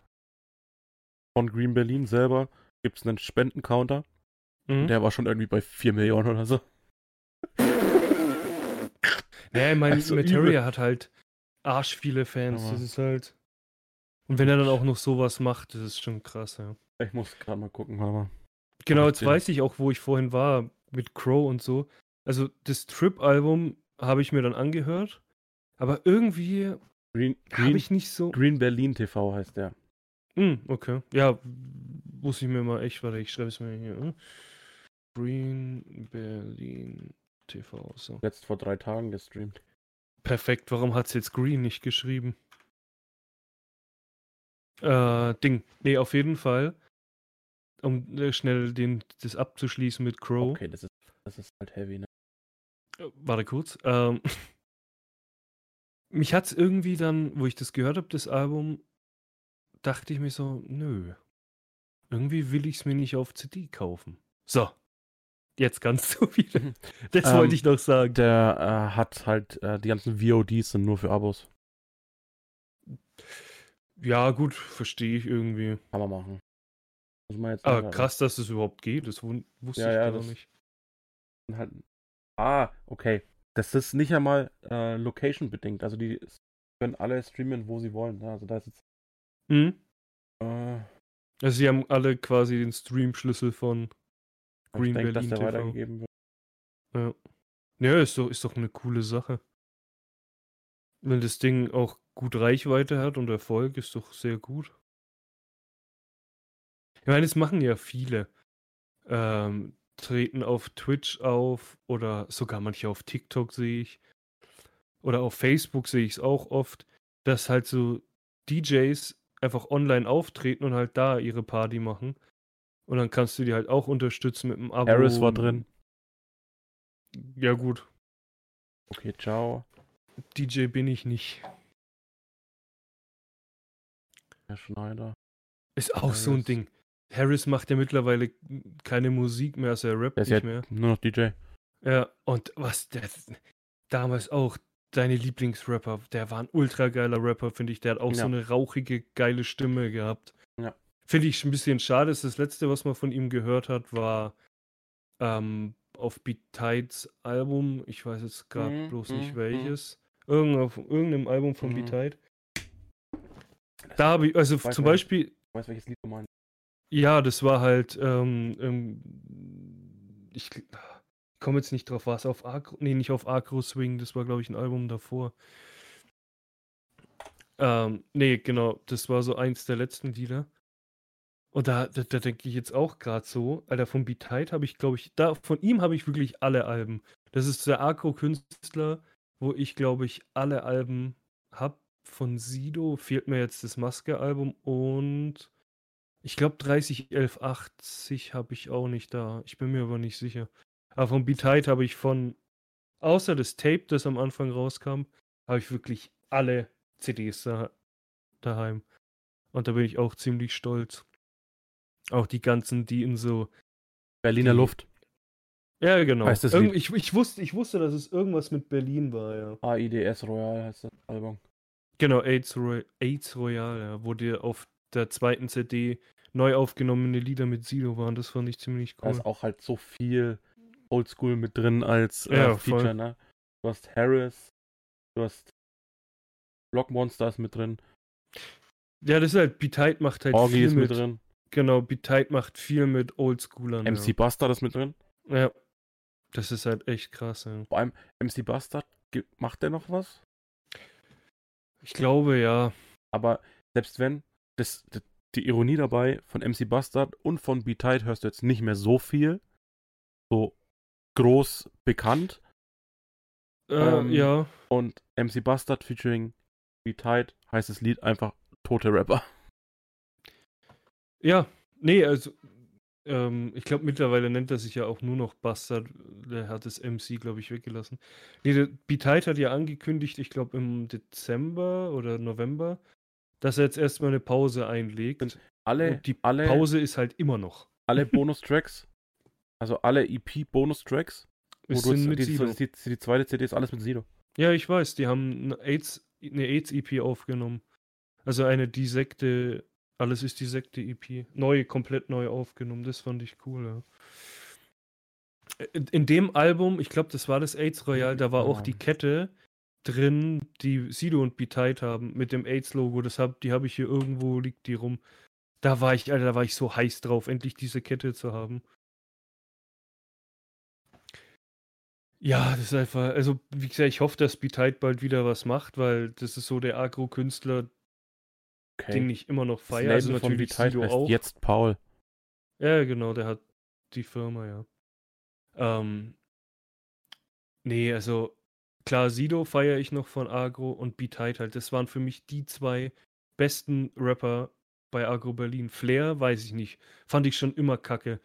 von Green Berlin selber gibt es einen Spendencounter. Mhm. Der war schon irgendwie bei 4 Millionen oder so. [LAUGHS] Naja, ich meine, also Materia hat halt arsch viele Fans. Aber das ist halt. Und wenn er dann auch noch sowas macht, das ist schon krass, ja. Ich muss gerade mal gucken, warte mal. Genau, jetzt weiß ich auch, wo ich vorhin war mit Crow und so. Also das Trip-Album habe ich mir dann angehört, aber irgendwie habe ich nicht so. Green Berlin TV heißt der. Mm, okay. Ja, muss ich mir mal echt, warte, ich schreibe es mir hier. Hm? Green Berlin TV. So. Jetzt vor drei Tagen gestreamt. Perfekt, warum hat es jetzt Green nicht geschrieben? Äh, Ding. Nee, auf jeden Fall. Um äh, schnell den, das abzuschließen mit Crow. Okay, das ist, das ist halt heavy, ne? Warte kurz. Ähm, mich hat es irgendwie dann, wo ich das gehört habe, das Album, dachte ich mir so, nö. Irgendwie will ich es mir nicht auf CD kaufen. So, Jetzt kannst du [LAUGHS] wieder. Mhm. Das ähm, wollte ich noch sagen. Der äh, hat halt, äh, die ganzen VODs sind nur für Abos. Ja, gut, verstehe ich irgendwie. Kann man machen. Man Aber krass, dass das überhaupt geht, das wusste ja, ich ja, gar nicht. Halt, ah, okay. Das ist nicht einmal äh, location-bedingt. Also die können alle streamen, wo sie wollen. Also da ist jetzt. Mhm. Äh, also sie haben alle quasi den Stream-Schlüssel von Green ich denke, Berlin dass der TV. weitergegeben wird. Ja. Ja, ist doch, ist doch eine coole Sache. Wenn das Ding auch gut Reichweite hat und Erfolg, ist doch sehr gut. Ich meine, es machen ja viele. Ähm, treten auf Twitch auf oder sogar manche auf TikTok sehe ich. Oder auf Facebook sehe ich es auch oft, dass halt so DJs einfach online auftreten und halt da ihre Party machen. Und dann kannst du die halt auch unterstützen mit dem Abo. Harris war drin. Ja, gut. Okay, ciao. DJ bin ich nicht. Herr Schneider. Ist auch Harris. so ein Ding. Harris macht ja mittlerweile keine Musik mehr, also er rappt nicht ja mehr. Nur noch DJ. Ja, und was der damals auch deine Lieblingsrapper, der war ein ultra geiler Rapper, finde ich. Der hat auch ja. so eine rauchige, geile Stimme gehabt. Ja. Finde ich ein bisschen schade. Das letzte, was man von ihm gehört hat, war ähm, auf Beat Tides Album. Ich weiß jetzt gerade mhm, bloß nicht mhm, mhm. welches. Irgend auf irgendeinem Album von mhm. B-Tide. Da habe ich, also weiß, zum Beispiel. Ich weiß, welches Lied du meinst. Ja, das war halt, ähm, ähm, ich, ich komme jetzt nicht drauf, war es auf Agro, nee, nicht auf Agro Swing, das war, glaube ich, ein Album davor. Ähm, nee, genau, das war so eins der letzten Lieder. Und da, da, da denke ich jetzt auch gerade so, Alter, von Beat habe ich, glaube ich, da, von ihm habe ich wirklich alle Alben. Das ist der Agro-Künstler, wo ich, glaube ich, alle Alben habe. Von Sido fehlt mir jetzt das Maske-Album und ich glaube 301180 habe ich auch nicht da. Ich bin mir aber nicht sicher. Aber von Beat habe ich von, außer das Tape, das am Anfang rauskam, habe ich wirklich alle CDs da, daheim. Und da bin ich auch ziemlich stolz. Auch die ganzen, die in so. Berliner die, Luft. Ja, genau. Heißt das Irgend, ich, ich, wusste, ich wusste, dass es irgendwas mit Berlin war, ja. AIDS Royal heißt das Album. Genau, AIDS, Roy AIDS Royal, ja, wo dir auf der zweiten CD neu aufgenommene Lieder mit Silo waren. Das fand ich ziemlich cool. Da ist auch halt so viel Oldschool mit drin als äh, ja, Feature, voll. ne? Du hast Harris, du hast Block Monsters mit drin. Ja, das ist halt, Beat macht halt Orgy viel ist mit, mit drin. Genau, Beat macht viel mit Oldschoolern. MC ja. Bastard ist mit drin. Ja. Das ist halt echt krass, ja. Vor allem MC Bastard, macht der noch was? Ich glaube, ja. Aber selbst wenn, das, das die Ironie dabei, von MC Bastard und von Beat hörst du jetzt nicht mehr so viel. So groß bekannt. Äh, ähm, ja. Und MC Bastard featuring Beat heißt das Lied einfach Tote Rapper. Ja, nee, also ähm, ich glaube mittlerweile nennt er sich ja auch nur noch Bastard. Der hat das MC, glaube ich, weggelassen. Nee, der Beat hat ja angekündigt, ich glaube im Dezember oder November, dass er jetzt erstmal eine Pause einlegt. Und alle, und die alle, Pause ist halt immer noch. Alle Bonustracks, also alle EP-Bonustracks, die, die, die, die, zweite CD ist alles mit Sido. Ja, ich weiß, die haben eine AIDS, eine AIDS-EP aufgenommen. Also eine Disekte, alles ist Disekte-EP. Neu, komplett neu aufgenommen. Das fand ich cool, ja. In, in dem Album, ich glaube, das war das AIDS Royal, da war auch die Kette drin, die Sido und Betide haben mit dem AIDS-Logo. Hab, die habe ich hier irgendwo, liegt die rum. Da war ich, Alter, da war ich so heiß drauf, endlich diese Kette zu haben. Ja, das ist einfach, also wie gesagt, ich hoffe, dass Betide bald wieder was macht, weil das ist so der Agro-Künstler, okay. den ich immer noch feiere. Also natürlich Sido auch. Jetzt Paul. Ja, genau, der hat die Firma, ja. Ähm, nee, also klar, Sido feiere ich noch von Agro und Beat halt. Das waren für mich die zwei besten Rapper bei Agro Berlin. Flair, weiß ich nicht. Fand ich schon immer kacke.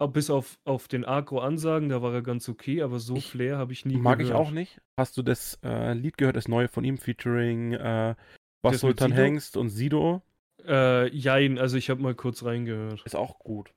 Aber bis auf, auf den Agro-Ansagen, da war er ganz okay, aber so ich Flair habe ich nie Mag gehört. ich auch nicht. Hast du das äh, Lied gehört, das neue von ihm, featuring äh, Was Sultan Hengst und Sido? Äh, jein, also ich habe mal kurz reingehört. Ist auch gut.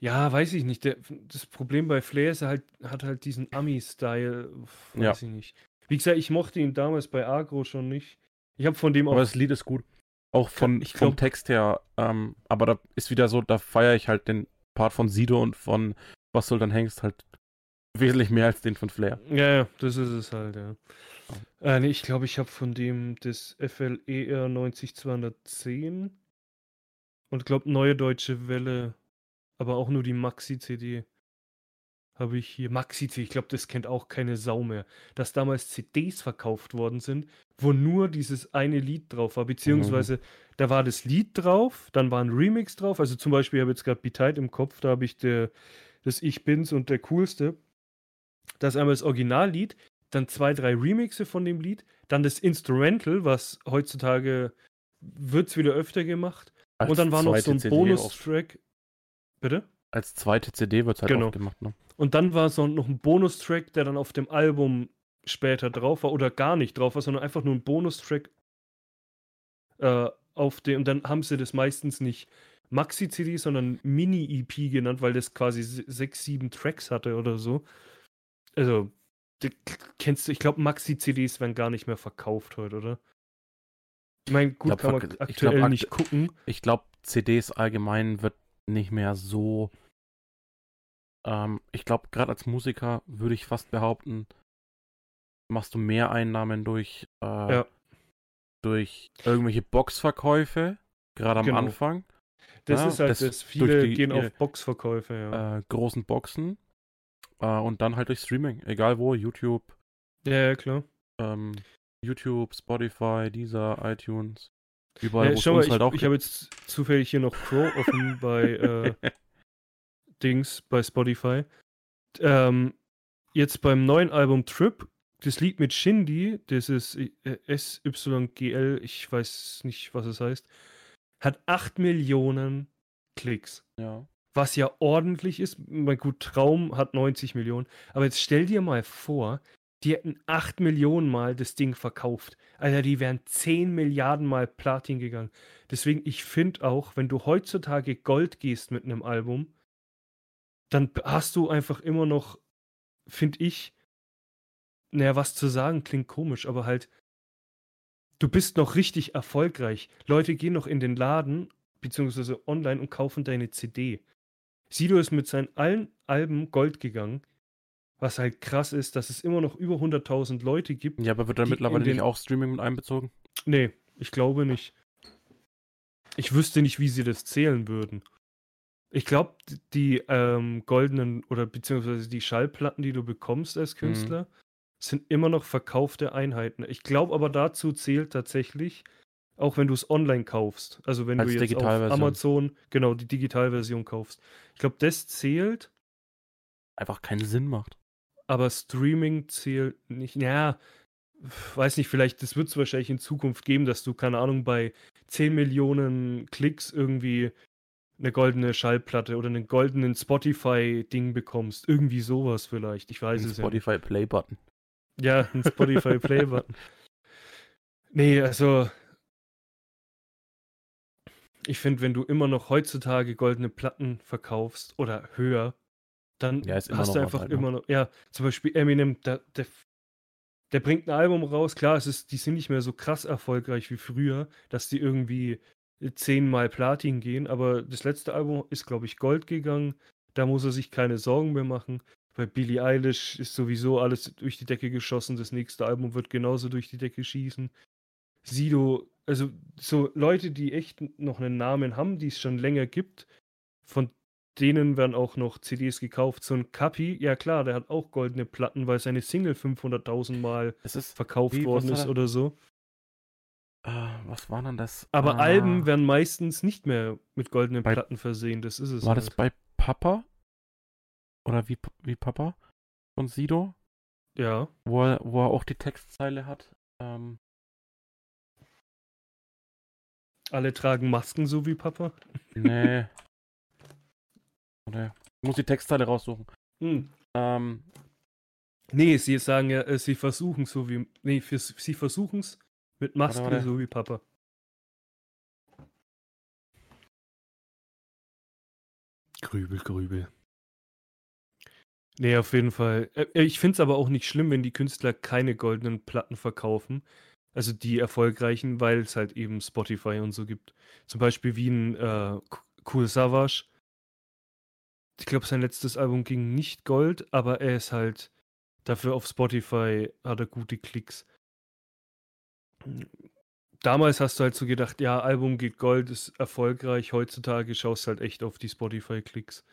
Ja, weiß ich nicht. Der, das Problem bei Flair ist, er halt, hat halt diesen Ami-Style. Weiß ja. ich nicht. Wie gesagt, ich mochte ihn damals bei Agro schon nicht. Ich habe von dem auch. Aber das Lied ist gut. Auch von, ich vom Text her. Ähm, aber da ist wieder so, da feiere ich halt den Part von Sido und von Was soll dann Hengst halt wesentlich mehr als den von Flair. Ja, ja, das ist es halt, ja. Äh, nee, ich glaube, ich habe von dem das FLER 90210 und glaube Neue Deutsche Welle aber auch nur die Maxi-CD habe ich hier. Maxi-CD, ich glaube, das kennt auch keine Sau mehr. Dass damals CDs verkauft worden sind, wo nur dieses eine Lied drauf war, beziehungsweise mhm. da war das Lied drauf, dann war ein Remix drauf. Also zum Beispiel, ich habe jetzt gerade Beat im Kopf, da habe ich der, das Ich Bin's und der Coolste. Das ist einmal das Originallied, dann zwei, drei Remixe von dem Lied, dann das Instrumental, was heutzutage wird es wieder öfter gemacht. Als und dann war noch so ein Bonustrack. Bitte? Als zweite CD wird es halt genau. gemacht, ne? Und dann war so noch ein Bonustrack, der dann auf dem Album später drauf war oder gar nicht drauf war, sondern einfach nur ein Bonustrack äh, auf dem. Und dann haben sie das meistens nicht Maxi-CD, sondern Mini-EP genannt, weil das quasi sechs, sieben Tracks hatte oder so. Also, kennst du, ich glaube, Maxi-CDs werden gar nicht mehr verkauft heute, oder? Ich meine, gut, ich glaub, kann man aktuell glaub, nicht gucken. Ich glaube, CDs allgemein wird nicht mehr so. Ähm, ich glaube, gerade als Musiker würde ich fast behaupten, machst du mehr Einnahmen durch, äh, Ja. durch irgendwelche Boxverkäufe, gerade am Genau. Anfang. Das Ja, ist halt das das. Viele die- gehen auf Boxverkäufe, ja. Äh, großen Boxen. Äh, und dann halt durch Streaming, egal wo, YouTube, ja, ja, klar. ähm, YouTube, Spotify, Deezer, iTunes. Überall, Ja, wo es schau mal, uns ich, halt auch ich habe jetzt zufällig hier noch Pro offen bei [LAUGHS] äh, Dings, bei Spotify. Ähm, jetzt beim neuen Album Trip, das Lied mit Shindy, das ist äh, SYGL, ich weiß nicht, was es heißt, hat 8 Millionen Klicks. ja. Was ja ordentlich ist. Mein gut, Traum hat 90 Millionen. Aber jetzt stell dir mal vor, die hätten 8 Millionen Mal das Ding verkauft. Alter, die wären 10 Milliarden Mal Platin gegangen. Deswegen, ich finde auch, wenn du heutzutage Gold gehst mit einem Album, dann hast du einfach immer noch, finde ich, naja, was zu sagen klingt komisch, aber halt, du bist noch richtig erfolgreich. Leute gehen noch in den Laden, beziehungsweise online und kaufen deine CD. Sido ist mit seinen allen Alben Gold gegangen, was halt krass ist, dass es immer noch über 100.000 Leute gibt. Ja, aber wird da mittlerweile den- nicht auch Streaming mit einbezogen? Nee, ich glaube nicht. Ich wüsste nicht, wie sie das zählen würden. Ich glaube, die ähm, goldenen oder beziehungsweise die Schallplatten, die du bekommst als Künstler, sind immer noch verkaufte Einheiten. Ich glaube aber dazu zählt tatsächlich, auch wenn du es online kaufst, also wenn Als du jetzt auf. Amazon genau die Digitalversion kaufst. Ich glaube, das zählt, Einfach keinen Sinn macht. aber Streaming zählt nicht. Ja, weiß nicht, vielleicht, das wird es wahrscheinlich in Zukunft geben, dass du, keine Ahnung, bei 10 Millionen Klicks irgendwie eine goldene Schallplatte oder einen goldenen Spotify-Ding bekommst. Irgendwie sowas vielleicht. Ich weiß Ein es ja. nicht. Spotify Play-Button. Ja, ein Spotify [LAUGHS] Play-Button. Nee, also. Ich finde, wenn du immer noch heutzutage goldene Platten verkaufst oder höher, dann Ja, hast du einfach ne? immer noch. Ja, zum Beispiel Eminem, der, der, der bringt ein Album raus. Klar, es ist, die sind nicht mehr so krass erfolgreich wie früher, dass die irgendwie zehnmal Platin gehen, aber das letzte Album ist, glaube ich, Gold gegangen. Da muss er sich keine Sorgen mehr machen. Bei Billie Eilish ist sowieso alles durch die Decke geschossen. Das nächste Album wird genauso durch die Decke schießen. Sido, also so Leute, die echt noch einen Namen haben, die es schon länger gibt, von denen werden auch noch CDs gekauft. So ein Kapi, ja klar, der hat auch goldene Platten, weil seine Single 500.000 Mal verkauft Wie, worden ist er? oder so. Äh, was war denn das? Aber Ah, Alben werden meistens nicht mehr mit goldenen Bei- Platten versehen. Das ist es. War das halt. bei Papa? Oder wie, wie Papa? Von Sido? Ja. Wo er, wo er auch die Textzeile hat. Ähm, Alle tragen Masken, so wie Papa. nee. [LAUGHS] Oder, ich muss die Textzeile raussuchen. Hm. Ähm, Nee, sie sagen ja, äh, sie versuchen so wie. Nee, für, sie versuchen es mit warte. so wie Papa. Grübel, Grübel. Nee, auf jeden Fall. Äh, Ich finde es aber auch nicht schlimm, wenn die Künstler keine goldenen Platten verkaufen. Also die erfolgreichen, weil es halt eben Spotify und so gibt. Zum Beispiel wie ein äh, Cool Savage. Ich glaube, sein letztes Album ging nicht Gold, aber er ist halt dafür auf Spotify, hat er gute Klicks. Damals hast du halt so gedacht, ja, Album geht Gold, ist erfolgreich. Heutzutage schaust du halt echt auf die Spotify-Klicks.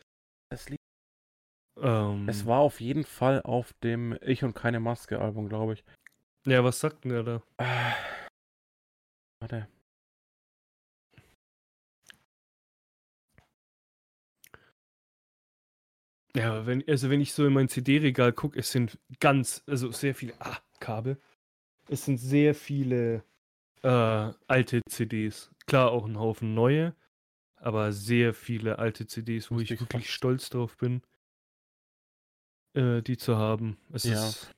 es, liegt, Ähm, es war auf jeden Fall auf dem Ich und keine Maske Album, glaube ich. ja, was sagt denn der da? Ah, warte. Ja, wenn, also wenn ich so in mein CD-Regal gucke, es sind ganz, also sehr viele, ah, Kabel. Es sind sehr viele äh, alte CDs. Klar, auch ein Haufen neue, aber sehr viele alte CDs, wo ich ich wirklich fast- stolz drauf bin, äh, die zu haben. Es Ja. ist.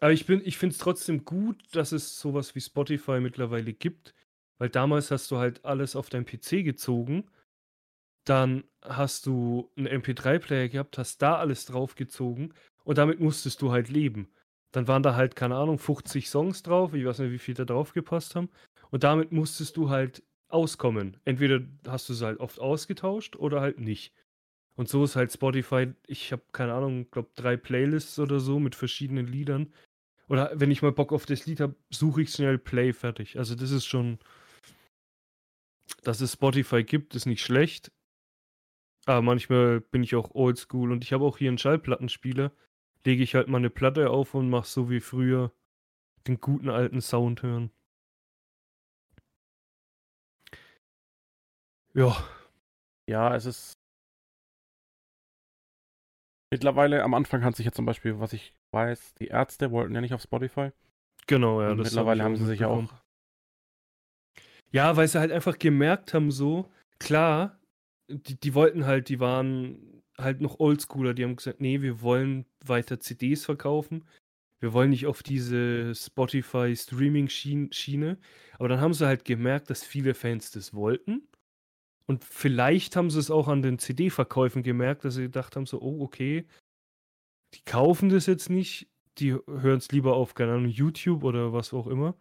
Aber ich bin, ich finde es trotzdem gut, dass es sowas wie Spotify mittlerweile gibt, weil damals hast du halt alles auf dein PC gezogen dann hast du einen MP3-Player gehabt, hast da alles draufgezogen und damit musstest du halt leben. Dann waren da halt, keine Ahnung, 50 Songs drauf, ich weiß nicht, wie viel da drauf gepasst haben. Und damit musstest du halt auskommen. Entweder hast du es halt oft ausgetauscht oder halt nicht. Und so ist halt Spotify, ich habe keine Ahnung, glaube drei Playlists oder so mit verschiedenen Liedern. Oder wenn ich mal Bock auf das Lied habe, suche ich schnell Play fertig. Also das ist schon, dass es Spotify gibt, ist nicht schlecht. Aber manchmal bin ich auch oldschool und ich habe auch hier einen Schallplattenspieler. Lege ich halt mal eine Platte auf und mache so wie früher den guten alten Sound hören. Ja. Ja, es ist. Mittlerweile, am Anfang hat sich ja zum Beispiel, was ich weiß, die Ärzte wollten ja nicht auf Spotify. Genau, ja. Und mittlerweile hab haben sie sich ja auch. Ja, weil sie halt einfach gemerkt haben, so, klar, die, die wollten halt, die waren halt noch oldschooler, die haben gesagt, nee, wir wollen weiter CDs verkaufen. Wir wollen nicht auf diese Spotify-Streaming-Schiene. Aber dann haben sie halt gemerkt, dass viele Fans das wollten. Und vielleicht haben sie es auch an den CD-Verkäufen gemerkt, dass sie gedacht haben, so, oh, okay, die kaufen das jetzt nicht, die hören es lieber auf, keine Ahnung, YouTube oder was auch immer.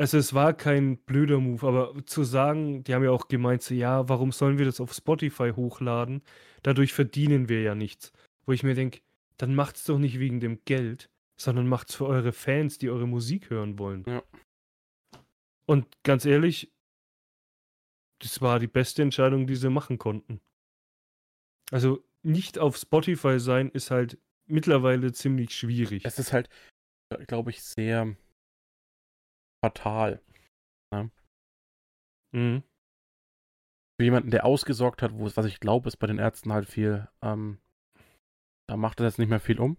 Also es war kein blöder Move, aber zu sagen, die haben ja auch gemeint, so, ja, warum sollen wir das auf Spotify hochladen? Dadurch verdienen wir ja nichts. Wo ich mir denke, dann macht es doch nicht wegen dem Geld, sondern macht es für eure Fans, die eure Musik hören wollen. Ja. Und ganz ehrlich, das war die beste Entscheidung, die sie machen konnten. Also nicht auf Spotify sein ist halt mittlerweile ziemlich schwierig. Es ist halt, glaube ich, sehr fatal. Ne? Mhm. Für jemanden, der ausgesorgt hat, wo es, was ich glaube, ist bei den Ärzten halt viel, ähm, da macht er jetzt nicht mehr viel um.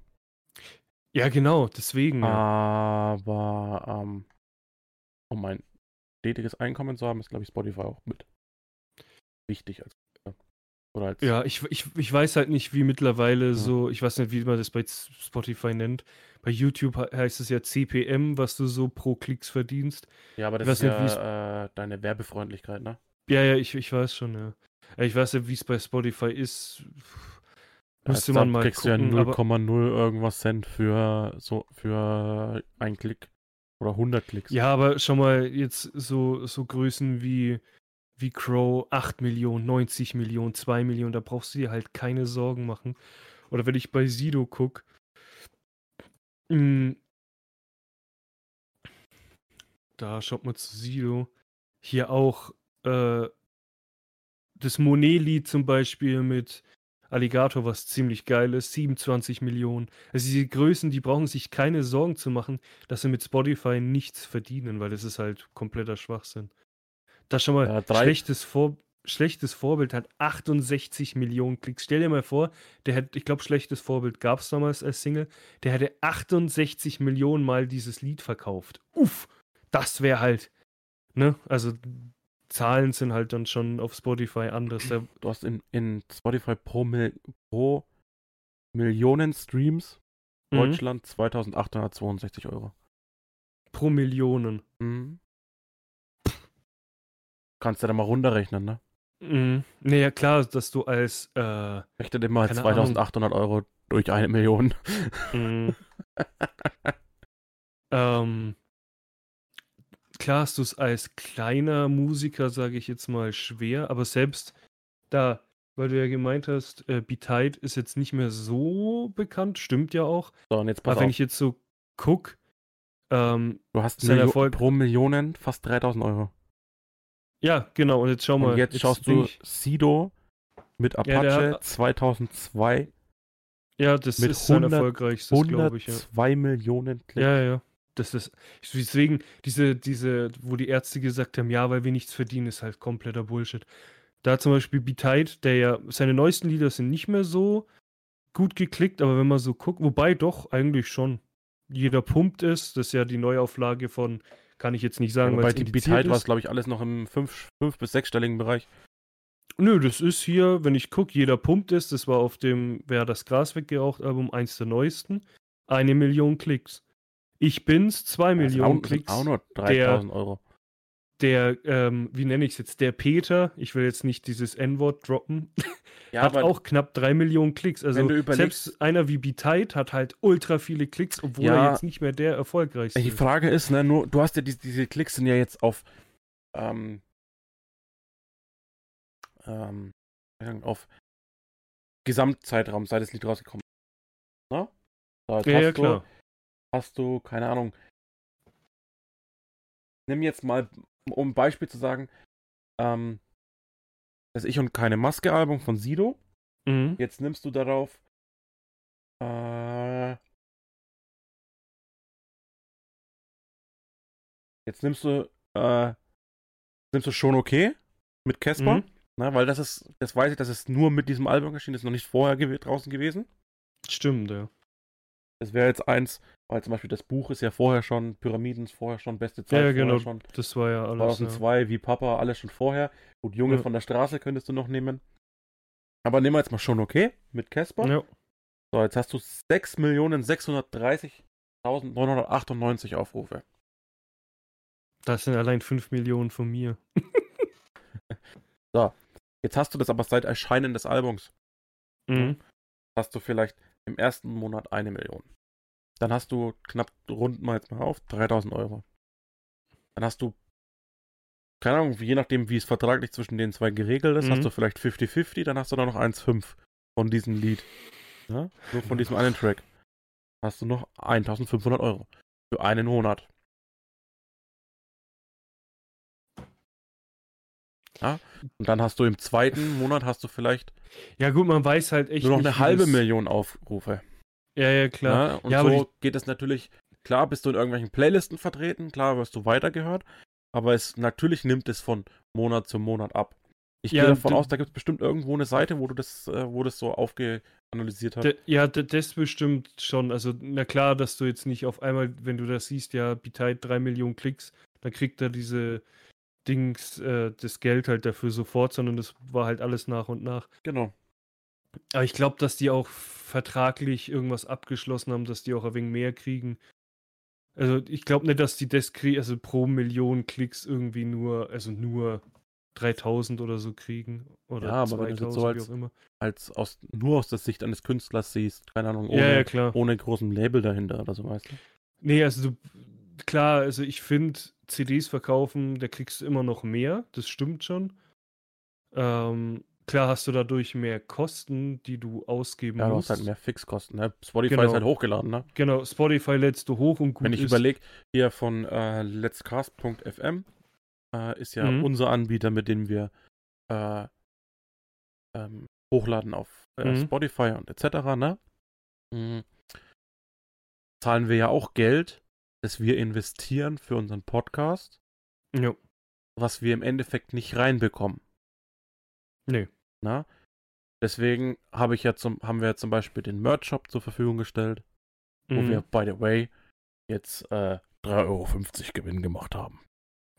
Ja, genau, deswegen. Aber ähm, um ein stetiges Einkommen zu haben, ist, glaube ich, Spotify auch mit wichtig als oder als ja, ich, ich, ich weiß halt nicht, wie mittlerweile ja. so, ich weiß nicht, wie man das bei Spotify nennt. Bei YouTube heißt es ja CPM, was du so pro Klicks verdienst. Ja, aber das ist ja äh, deine Werbefreundlichkeit, ne? Ja, ja, ich, ich weiß schon, ja. Ich weiß ja, wie es bei Spotify ist. Müsste man mal kriegst gucken. kriegst du ja 0,0 irgendwas Cent für so für einen Klick oder 100 Klicks. Ja, aber schon mal jetzt so so Größen wie wie Crow 8 Millionen, 90 Millionen, 2 Millionen, da brauchst du dir halt keine Sorgen machen. Oder wenn ich bei Sido gucke, hm, da schaut man zu Sido, hier auch äh, das Monet-Lied zum Beispiel mit Alligator, was ziemlich geil ist, 27 Millionen. Also diese Größen, die brauchen sich keine Sorgen zu machen, dass sie mit Spotify nichts verdienen, weil das ist halt kompletter Schwachsinn. Das schon mal ja, schlechtes, Vor schlechtes Vorbild hat 68 Millionen Klicks. Stell dir mal vor, der hat, ich glaube, schlechtes Vorbild gab es damals als Single, der hätte 68 Millionen Mal dieses Lied verkauft. Uff, das wäre halt, ne? Also Zahlen sind halt dann schon auf Spotify anders. Du hast in, in Spotify pro, Mil pro Millionen Streams mhm. Deutschland 2862 Euro. Pro Millionen. Mhm. Kannst du da mal runterrechnen, ne? Mhm. Naja, klar, dass du als. Äh, Rechne dir mal 2800 Ahnung. Euro durch eine Million. Mhm. [LAUGHS] ähm, klar hast du es als kleiner Musiker, sage ich jetzt mal, schwer, aber selbst da, weil du ja gemeint hast, äh, Beat ist jetzt nicht mehr so bekannt, stimmt ja auch. So, und jetzt pass aber auf. wenn ich jetzt so guck, ähm, du hast Erfolg pro Millionen fast 3000 Euro. Ja, genau. Und jetzt schau mal. Und jetzt, jetzt schaust du Sido mit Apache ja, hat, 2002. Ja, das mit ist 100, sein erfolgreichstes, glaube ich. Ja. 2 Millionen Klicks. Ja, ja. Das ist, deswegen, diese, diese, wo die Ärzte gesagt haben, ja, weil wir nichts verdienen, ist halt kompletter Bullshit. Da zum Beispiel Beat der ja, seine neuesten Lieder sind nicht mehr so gut geklickt, aber wenn man so guckt, wobei doch, eigentlich schon. Jeder pumpt ist, das ist ja die Neuauflage von kann ich jetzt nicht sagen, ja, weil die Beteil war es, glaube ich, alles noch im 5 bis 6-stelligen Bereich. Nö, das ist hier, wenn ich gucke, jeder pumpt ist. Das war auf dem Wer das Gras weggeraucht Album, eins der neuesten. Eine Million Klicks. Ich bin's, zwei Millionen auch, Klicks. Auch nur 3000 Euro der, ähm, wie nenne ich es jetzt, der Peter, ich will jetzt nicht dieses N-Wort droppen, ja, hat auch knapp drei Millionen Klicks. Also selbst einer wie B-Tide hat halt ultra viele Klicks, obwohl ja, er jetzt nicht mehr der erfolgreichste ist. Die Frage ist, ne, nur, du hast ja die, diese Klicks sind ja jetzt auf, ähm, ähm, auf Gesamtzeitraum, seit das Lied rausgekommen ist. Ne? So, ja, ja, klar. Du, hast du, keine Ahnung, nimm jetzt mal, um ein Beispiel zu sagen, ähm, das Ich und keine Maske-Album von Sido. Mhm. Jetzt nimmst du darauf äh, jetzt nimmst du äh, nimmst du schon okay mit Casper, mhm. ne, weil das ist, das weiß ich, das ist nur mit diesem Album erschienen, ist noch nicht vorher gew draußen gewesen. Stimmt, ja. Das wäre jetzt eins, weil zum Beispiel das Buch ist ja vorher schon, Pyramiden ist vorher schon, beste Zeit ja, ja genau, schon. Das war ja alles. 2002, ja. wie Papa, alles schon vorher. Gut, Junge ja. von der Straße könntest du noch nehmen. Aber nehmen wir jetzt mal schon okay mit Casper. Ja. So, jetzt hast du 6.630.998 Aufrufe. Das sind allein 5 Millionen von mir. [LAUGHS] so, jetzt hast du das aber seit Erscheinen des Albums. Mhm. Hast du vielleicht im ersten Monat eine Million. Dann hast du knapp, runden wir jetzt mal auf, 3000 Euro. Dann hast du, keine Ahnung, je nachdem, wie es vertraglich zwischen den zwei geregelt ist, mhm. hast du vielleicht 50-50, dann hast du da noch 1,5 von diesem Lied. Ja? Nur von diesem einen Track. Hast du noch 1500 Euro. Für einen Monat. Ja? Und dann hast du im zweiten Monat hast du vielleicht. Ja, gut, man weiß halt echt. Nur noch eine halbe Million Aufrufe. Ja, ja, klar. Ja, und ja, so geht es natürlich. Klar, bist du in irgendwelchen Playlisten vertreten, klar wirst du weitergehört, aber es natürlich nimmt es von Monat zu Monat ab. Ich ja, gehe davon aus, da gibt es bestimmt irgendwo eine Seite, wo du das, äh, wo das so aufgeanalysiert hast. Ja, das bestimmt schon. Also, na klar, dass du jetzt nicht auf einmal, wenn du das siehst, ja, Bitite 3 Millionen Klicks, dann kriegt er diese Dings, äh, das Geld halt dafür sofort, sondern das war halt alles nach und nach. Genau. Aber ich glaube, dass die auch vertraglich irgendwas abgeschlossen haben, dass die auch ein wenig mehr kriegen. Also ich glaube nicht, dass die das kriegen, also pro Million Klicks irgendwie nur, also nur 3000 oder so kriegen. Oder ja, aber 2000, wenn du das so als, wie auch immer. als aus, nur aus der Sicht eines Künstlers siehst, keine Ahnung, ohne, ja, ja, ohne großen Label dahinter oder so, weißt du? Nee, also du, klar, also ich finde, CDs verkaufen, da kriegst du immer noch mehr, das stimmt schon. Ähm, klar hast du dadurch mehr Kosten, die du ausgeben ja, musst. Ja, du hast halt mehr Fixkosten. Ne? Spotify genau. ist halt hochgeladen, ne? Genau, Spotify lädst du hoch und gut Wenn ich überlege, hier von äh, letscast.fm äh, ist ja mhm. unser Anbieter, mit dem wir äh, ähm, hochladen auf äh, mhm. Spotify und etc., ne? Mhm. Zahlen wir ja auch Geld dass wir investieren für unseren Podcast, ja. was wir im Endeffekt nicht reinbekommen. Nee. Na? Deswegen habe ich ja zum, haben wir ja zum Beispiel den Merch-Shop zur Verfügung gestellt, mhm. wo wir, by the way, jetzt äh, 3,50 Euro Gewinn gemacht haben.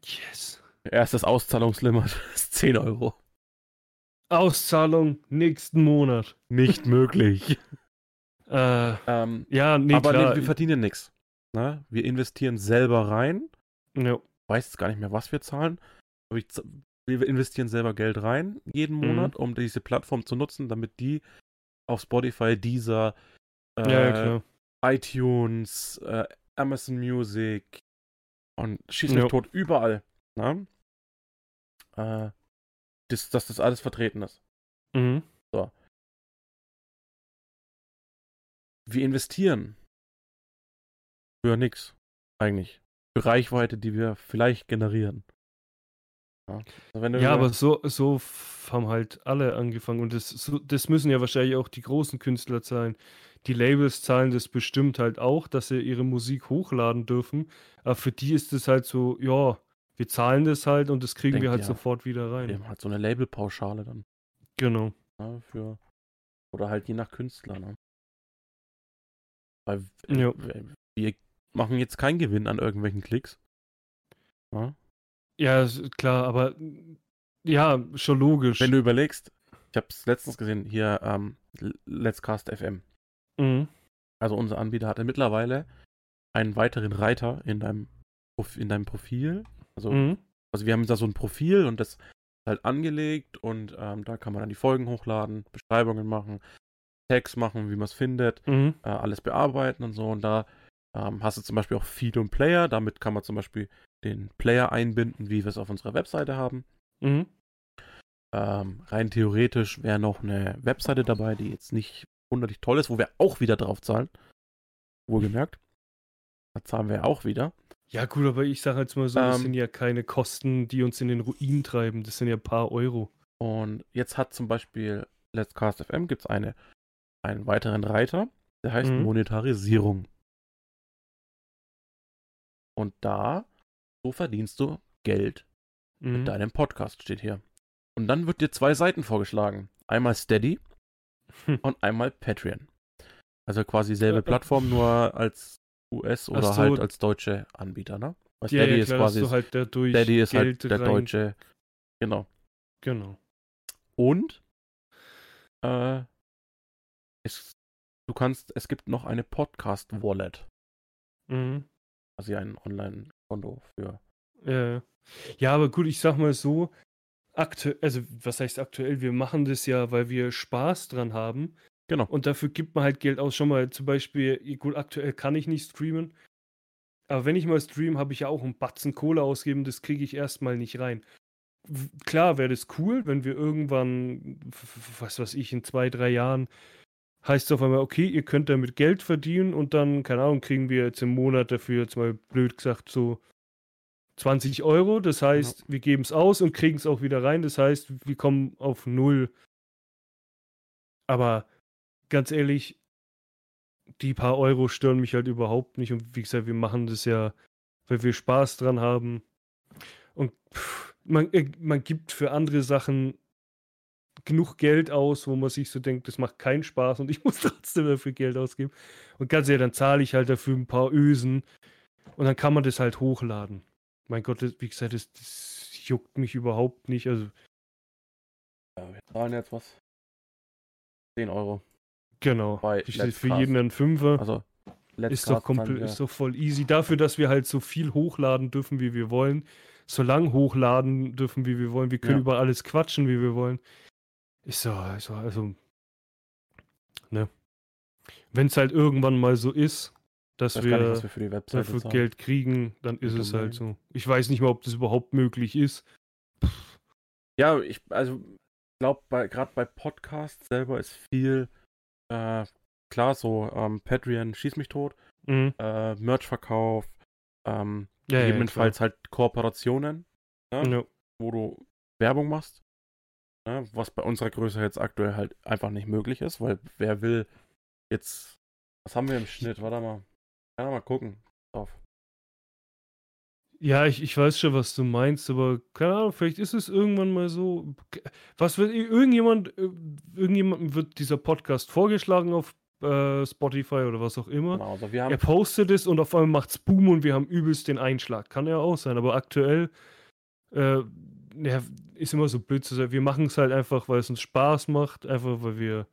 Yes. Erstes Auszahlungslimit [LAUGHS] ist 10 Euro. Auszahlung nächsten Monat. Nicht möglich. [LAUGHS] äh, ähm, ja, nee, aber. Nee, wir verdienen nichts. Ne? Wir investieren selber rein. Ja. Weiß jetzt gar nicht mehr, was wir zahlen. Aber ich, wir investieren selber Geld rein jeden mhm. Monat, um diese Plattform zu nutzen, damit die auf Spotify, Deezer, äh, ja, iTunes, äh, Amazon Music und schieß mich tot überall. Ne? Äh, das, dass das alles vertreten ist. Mhm. So. Wir investieren für nix. Eigentlich. Für Reichweite, die wir vielleicht generieren. Ja, also ja aber so, so haben halt alle angefangen. Und das, so, das müssen ja wahrscheinlich auch die großen Künstler zahlen. Die Labels zahlen das bestimmt halt auch, dass sie ihre Musik hochladen dürfen. Aber für die ist es halt so, ja, wir zahlen das halt und das kriegen Denk, wir halt ja. sofort wieder rein. Wir haben halt so eine Labelpauschale dann. Genau. Ja, für, oder halt je nach Künstler, ne? Weil ja. wir machen jetzt keinen Gewinn an irgendwelchen Klicks. Ja, ja klar, aber ja, schon logisch. Wenn du überlegst, ich habe es letztens gesehen, hier ähm, Let's Cast FM. Mhm. Also unser Anbieter hatte mittlerweile einen weiteren Reiter in deinem, in deinem Profil. Also, mhm. also wir haben da so ein Profil und das halt angelegt und ähm, da kann man dann die Folgen hochladen, Beschreibungen machen, Tags machen, wie man es findet, mhm. äh, alles bearbeiten und so. Und da ähm, hast du zum Beispiel auch Feed und Player. Damit kann man zum Beispiel den Player einbinden, wie wir es auf unserer Webseite haben. Mhm. Ähm, rein theoretisch wäre noch eine Webseite dabei, die jetzt nicht wunderlich toll ist, wo wir auch wieder drauf zahlen. Wohlgemerkt. Da zahlen wir auch wieder. Ja, gut, aber ich sage jetzt mal so, das ähm, sind ja keine Kosten, die uns in den Ruin treiben. Das sind ja ein paar Euro. Und jetzt hat zum Beispiel Let's Cast FM gibt's eine, einen weiteren Reiter, der heißt mhm. Monetarisierung. Und da, so verdienst du Geld mhm. mit deinem Podcast, steht hier. Und dann wird dir zwei Seiten vorgeschlagen. Einmal Steady und einmal Patreon. Also quasi selbe Plattform, nur als US oder so. halt als deutsche Anbieter, ne? Weil ja, Steady ja, klar, ist quasi halt Steady ist halt Geld halt der rein... deutsche. Genau. Genau. Und äh, es, du kannst, es gibt noch eine Podcast-Wallet. Mhm. Also ein Online-Konto für. Ja. ja, aber gut, ich sag mal so, aktuell, also was heißt aktuell, wir machen das ja, weil wir Spaß dran haben. Genau. Und dafür gibt man halt Geld aus. Schon mal zum Beispiel, gut, aktuell kann ich nicht streamen. Aber wenn ich mal stream, habe ich ja auch einen Batzen Kohle ausgeben, das kriege ich erstmal nicht rein. Klar wäre das cool, wenn wir irgendwann, was weiß ich, in zwei, drei Jahren heißt es auf einmal, okay, ihr könnt damit Geld verdienen und dann, keine Ahnung, kriegen wir jetzt im Monat dafür, jetzt mal blöd gesagt, so 20 Euro. Das heißt, ja. wir geben es aus und kriegen es auch wieder rein. Das heißt, wir kommen auf null. Aber ganz ehrlich, die paar Euro stören mich halt überhaupt nicht. Und wie gesagt, wir machen das ja, weil wir Spaß dran haben. Und pff, man, äh, man gibt für andere Sachen genug Geld aus, wo man sich so denkt, das macht keinen Spaß und ich [LAUGHS] muss trotzdem dafür Geld ausgeben. Und ganz ehrlich, dann zahle ich halt dafür ein paar Ösen und dann kann man das halt hochladen. Mein Gott, wie gesagt, das, das juckt mich überhaupt nicht. Also. Ja, wir zahlen jetzt was. 10 Euro. Genau. Bei für jeden ein Fünfer. Also ist doch, komplett, ist doch voll easy. Dafür, dass wir halt so viel hochladen dürfen, wie wir wollen. So lang hochladen dürfen, wie wir wollen. Wir können ja. über alles quatschen, wie wir wollen. Ist so, also, also ne. Wenn es halt irgendwann mal so ist, dass wir, nicht, wir dafür zahlen. Geld kriegen, dann ist es halt so. Ich weiß nicht mal, ob das überhaupt möglich ist. Pff. Ja, ich, also, glaube, gerade bei Podcasts selber ist viel äh, klar, so ähm, Patreon schieß mich tot, mhm. äh, Merch-Verkauf, ähm, ja, gegebenenfalls ja, halt Kooperationen, ne, ja. wo du Werbung machst. Ne, was bei unserer Größe jetzt aktuell halt einfach nicht möglich ist, weil wer will jetzt, was haben wir im Schnitt? Warte mal. Kann mal gucken. Auf. Ja, ich, ich weiß schon, was du meinst, aber keine Ahnung, vielleicht ist es irgendwann mal so. Was wird irgendjemand, äh, irgendjemandem wird dieser Podcast vorgeschlagen auf äh, Spotify oder was auch immer. Genau, also er postet es und auf einmal macht's Boom und wir haben übelst den Einschlag. Kann ja auch sein, aber aktuell äh, ja, ist immer so blöd zu sagen. Wir machen es halt einfach, weil es uns Spaß macht, einfach weil wir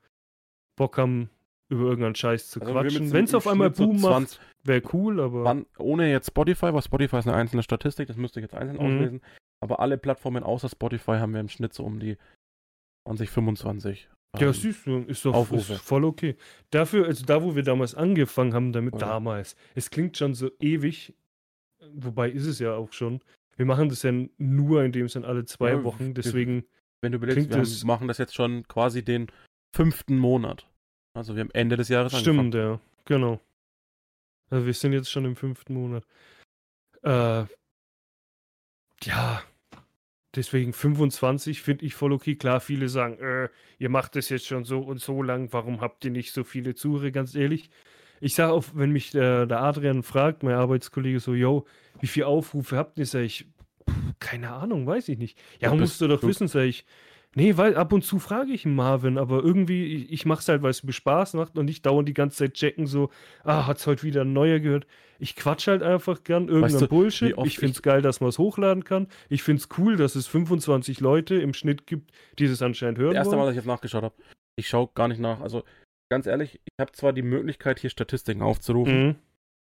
Bock haben, über irgendeinen Scheiß zu also quatschen. Wenn es auf einmal Boom so macht, wäre cool, aber. Wann, ohne jetzt Spotify, weil Spotify ist eine einzelne Statistik, das müsste ich jetzt einzeln mhm. auslesen. Aber alle Plattformen außer Spotify haben wir im Schnitt so um die 20, 25. Ja, ähm, siehst du, ist doch ist voll okay. Dafür, also da, wo wir damals angefangen haben, damit ja. damals, es klingt schon so ewig, wobei ist es ja auch schon. Wir machen das ja nur in dem Sinn alle zwei ja, Wochen, deswegen. Wenn du überlegst, wir machen das jetzt schon quasi den fünften Monat. Also wir haben Ende des Jahres Stimmt, angefangen. ja. Genau. Also wir sind jetzt schon im fünften Monat. Äh, ja, deswegen 25 finde ich voll okay. Klar, viele sagen, äh, ihr macht das jetzt schon so und so lang, warum habt ihr nicht so viele Zuhörer? Ganz ehrlich, ich sage auch, wenn mich der, der, Adrian fragt, mein Arbeitskollege, so, yo, wie viele Aufrufe habt ihr? Sag ich, pff, keine Ahnung, weiß ich nicht. Ja, ja musst du doch wissen, sag ich. Nee, weil ab und zu frage ich Marvin, aber irgendwie, ich, ich mache es halt, weil es mir Spaß macht und nicht dauernd die ganze Zeit checken, so, ah, hat es heute wieder ein neuer gehört. Ich quatsch halt einfach gern irgendein weißt du, Bullshit. Ich finde es geil, dass man es hochladen kann. Ich finde es cool, dass es 25 Leute im Schnitt gibt, die es anscheinend hören. Das erste Mal, dass ich jetzt nachgeschaut habe. Ich schaue gar nicht nach. Also, ganz ehrlich, ich habe zwar die Möglichkeit, hier Statistiken aufzurufen. Mhm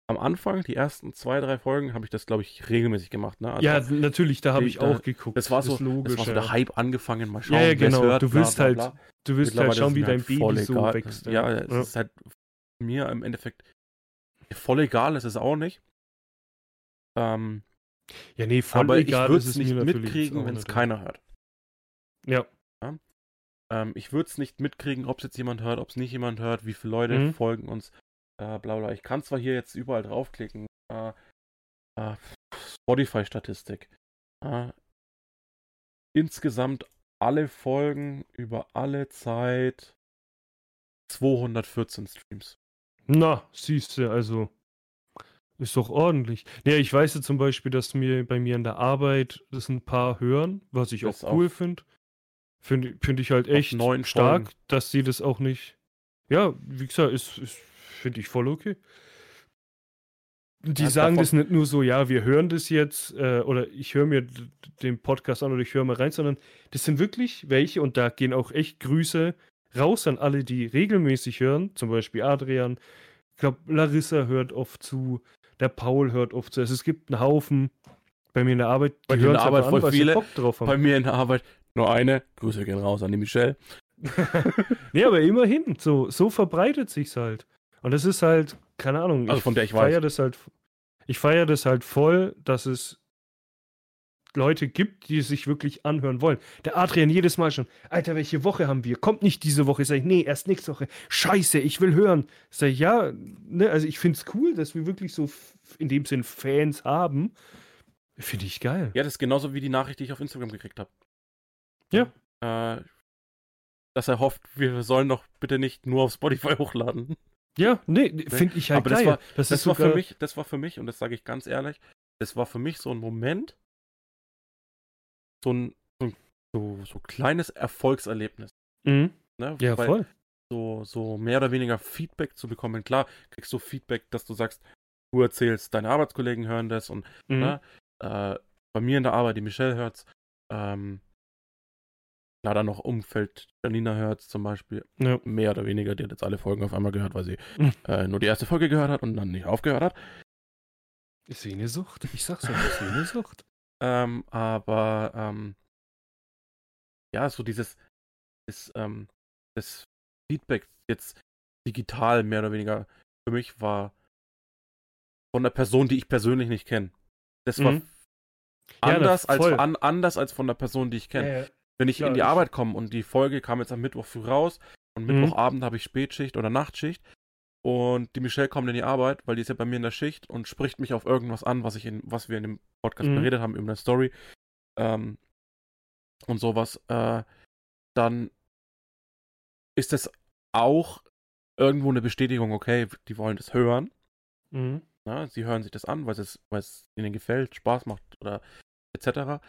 am Anfang, die ersten zwei, drei Folgen, habe ich das, glaube ich, regelmäßig gemacht. Ne? Also ja, natürlich, da habe ich auch geguckt. Das war so, das, logisch, das war so der Hype angefangen, mal schauen, ja, ja genau. Hört, du willst bla, bla, bla. halt, du willst halt schauen, wie dein halt Baby so egal. wächst. Ja, ja, es ja. ist halt mir im Endeffekt voll egal, ist es auch nicht. Ähm, ja, nee, voll aber egal ich würde es nicht mitkriegen, wenn es keiner hört. Ja. Ähm, ich würde es nicht mitkriegen, ob es jetzt jemand hört, ob es nicht jemand hört, wie viele Leute mhm. folgen uns, äh, bla bla. Ich kann zwar hier jetzt überall draufklicken, äh, äh, Spotify-Statistik. Äh, insgesamt alle Folgen über alle Zeit 214 Streams. Na, siehst du, also ist doch ordentlich. Ja, ich weiß ja zum Beispiel, dass mir bei mir in der Arbeit das ein paar hören, was ich das auch cool finde. Finde find ich halt echt stark, Folgen. dass sie das auch nicht. Ja, wie gesagt, ist, ist finde ich voll okay. Die ja, sagen das nicht nur so, ja, wir hören das jetzt, äh, oder ich höre mir den Podcast an oder ich höre mal rein, sondern das sind wirklich welche und da gehen auch echt Grüße raus an alle, die regelmäßig hören, zum Beispiel Adrian. Ich glaube, Larissa hört oft zu, der Paul hört oft zu. Also es gibt einen Haufen bei mir in der Arbeit, die bei hören in der Arbeit voll an, viele. Bock drauf haben. Bei mir in der Arbeit nur eine. Grüße gehen raus an die Michelle. [LAUGHS] nee, aber immerhin, so, so verbreitet sich's halt. Und das ist halt, keine Ahnung. Also von der ich feier Das halt, ich feiere das halt voll, dass es Leute gibt, die sich wirklich anhören wollen. Der Adrian jedes Mal schon, Alter, welche Woche haben wir? Kommt nicht diese Woche. Sag ich, nee, erst nächste Woche. Scheiße, ich will hören. Sag ich, ja, ne, also ich finde es cool, dass wir wirklich so in dem Sinn Fans haben. Finde ich geil. Ja, das ist genauso wie die Nachricht, die ich auf Instagram gekriegt habe. Ja. Äh, dass er hofft, wir sollen doch bitte nicht nur auf Spotify [LAUGHS] hochladen. Ja, nee, finde ich halt Aber geil. Das war, das, das war für mich, das war für mich, und das sage ich ganz ehrlich, das war für mich so ein Moment, so ein, so, so, so kleines Erfolgserlebnis. Mhm. Ne? Ja, Weil voll. So, so mehr oder weniger Feedback zu bekommen. Klar, kriegst du Feedback, dass du sagst, du erzählst, deine Arbeitskollegen hören das und mhm. ne? äh, bei mir in der Arbeit, die Michelle hört's, ähm, ja, dann noch Umfeld Janina hört zum Beispiel. Ja. Mehr oder weniger, die hat jetzt alle Folgen auf einmal gehört, weil sie mhm. äh, nur die erste Folge gehört hat und dann nicht aufgehört hat. Ist wie eine Sucht. Ich sag's ja, ist wie eine Sucht. [LAUGHS] ähm, aber ähm, ja, so dieses das, ähm, das Feedback jetzt digital mehr oder weniger für mich war von einer Person, die ich persönlich nicht kenne. Das war mhm. anders, ja, als, an, anders als von der Person, die ich kenne. Ja, ja. Wenn ich ja, in die. Arbeit komme und die Folge kam jetzt am Mittwoch früh raus und mhm. Mittwochabend habe ich Spätschicht oder Nachtschicht und die Michelle kommt in die Arbeit, weil die ist ja bei mir in der Schicht und spricht mich auf irgendwas an, was ich in, was wir in dem Podcast mhm. beredet haben, über eine Story ähm, und sowas, äh, dann ist das auch irgendwo eine Bestätigung, okay, die wollen das hören. Mhm. Na, sie hören sich das an, weil es, weil es ihnen gefällt, Spaß macht oder etc.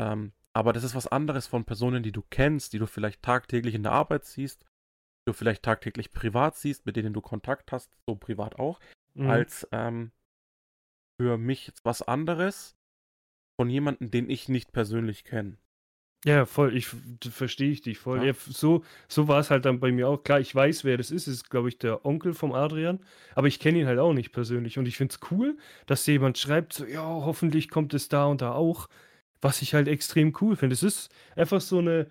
Ähm, aber das ist was anderes von Personen, die du kennst, die du vielleicht tagtäglich in der Arbeit siehst, die du vielleicht tagtäglich privat siehst, mit denen du Kontakt hast, so privat auch, mhm. als ähm, für mich was anderes von jemandem, den ich nicht persönlich kenne. Ja, voll, ich verstehe ich dich voll. Ja. Ja, so so war es halt dann bei mir auch. Klar, ich weiß, wer das ist. Das ist, glaube ich, der Onkel vom Adrian. Aber ich kenne ihn halt auch nicht persönlich. Und ich finde es cool, dass jemand schreibt, so, ja, hoffentlich kommt es da und da auch. Was ich halt extrem cool finde. Es ist einfach so eine,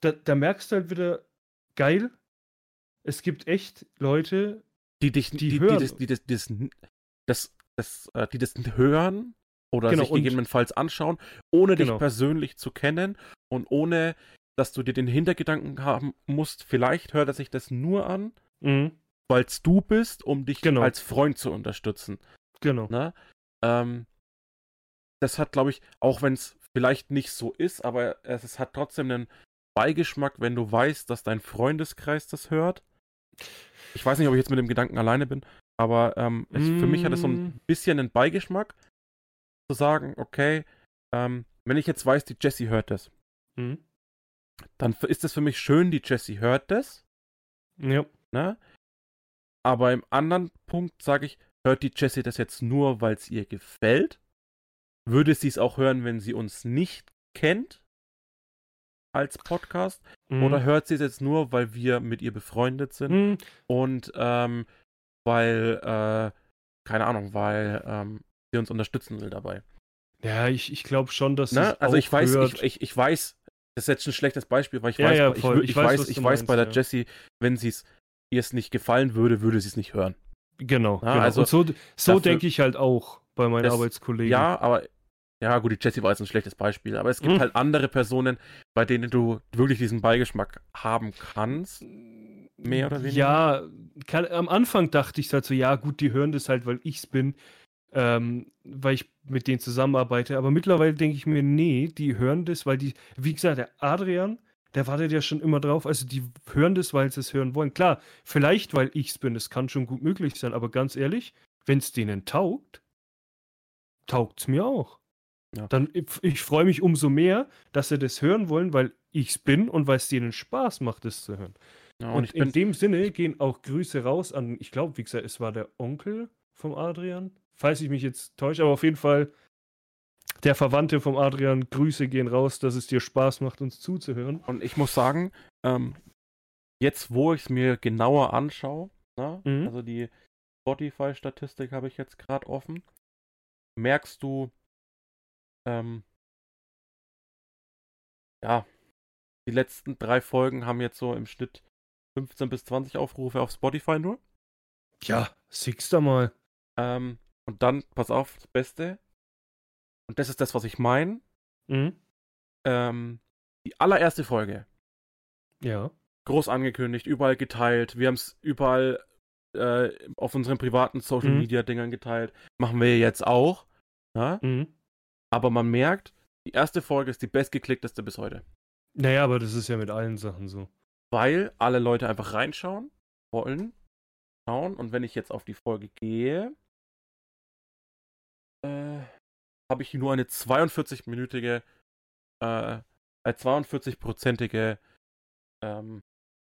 da, da merkst du halt wieder, geil, es gibt echt Leute, die dich, die, die, hören. die, das, die das, das, das, das, äh, die das hören oder genau, sich gegebenenfalls anschauen, ohne genau. dich persönlich zu kennen und ohne, dass du dir den Hintergedanken haben musst, vielleicht hört er sich das nur an, mhm. weil es du bist, um dich genau. als Freund zu unterstützen. Genau. Ne? Ähm, das hat, glaube ich, auch wenn es vielleicht nicht so ist, aber es, es, hat trotzdem einen Beigeschmack, wenn du weißt, dass dein Freundeskreis das hört. Ich weiß nicht, ob ich jetzt mit dem Gedanken alleine bin, aber ähm, es, mm. für mich hat es so ein mm. bisschen einen Beigeschmack, zu sagen, okay, ähm, wenn ich jetzt weiß, die Jessie hört das, mm. dann ist es für mich schön, die Jessie hört das. Ja. Ne? Aber im anderen Punkt sage ich, hört die Jessie das jetzt nur, weil es ihr gefällt? Würde sie es auch hören, wenn sie uns nicht kennt als Podcast? Mhm. Oder hört sie es jetzt nur, weil wir mit ihr befreundet sind mhm. und ähm, weil, äh, keine Ahnung, weil ähm, sie uns unterstützen will dabei? Ja, ich, ich glaube schon, dass ne? Also ich weiß, ich, ich, ich weiß, das ist jetzt ein schlechtes Beispiel, weil ich ja, weiß, ja, ich, ich, weiß, weiß ich weiß bei der ja. Jessie, wenn sie es ihr es nicht gefallen würde, würde sie es nicht hören. Genau, ja, genau. Also und so, so denke ich halt auch bei meinen das, Arbeitskollegen. Ja, aber ja gut, die Jessie war jetzt ein schlechtes Beispiel, aber es gibt hm. halt andere Personen, bei denen du wirklich diesen Beigeschmack haben kannst. Mehr oder weniger? Ja, kann, am Anfang dachte ich halt so, ja gut, die hören das halt, weil ich's bin, ähm, weil ich mit denen zusammenarbeite. Aber mittlerweile denke ich mir, nee, die hören das, weil die, wie gesagt, der Adrian, der wartet ja schon immer drauf. Also die hören das, weil sie es hören wollen. Klar, vielleicht, weil ich's bin, das kann schon gut möglich sein, aber ganz ehrlich, wenn es denen taugt, taugt's mir auch. Ja. Dann ich, ich freue mich umso mehr, dass sie das hören wollen, weil ich's bin und weil es denen Spaß macht, das zu hören. Ja, und, und in dem Sinne gehen auch Grüße raus an, ich glaube, wie gesagt, es war der Onkel vom Adrian. Falls ich mich jetzt täusche, aber auf jeden Fall der Verwandte vom Adrian, Grüße gehen raus, dass es dir Spaß macht, uns zuzuhören. Und ich muss sagen, ähm, jetzt wo ich es mir genauer anschaue, ne, mhm. also die Spotify-Statistik habe ich jetzt gerade offen, merkst du, ähm, ja, die letzten drei Folgen haben jetzt so im Schnitt 15 bis 20 Aufrufe auf Spotify nur. Ja, siehst du mal. Ähm, und dann, pass auf, das Beste. Und das ist das, was ich meine. Mhm. Ähm, die allererste Folge. Ja. Groß angekündigt, überall geteilt. Wir haben es überall äh, auf unseren privaten Social mhm. Media Dingern geteilt. Machen wir jetzt auch. Ja? Mhm. Aber man merkt, die erste Folge ist die bestgeklickteste bis heute. Naja, aber das ist ja mit allen Sachen so. Weil alle Leute einfach reinschauen wollen, schauen und wenn ich jetzt auf die Folge gehe, äh, habe ich nur eine 42-minütige, äh, 42-prozentige ähm,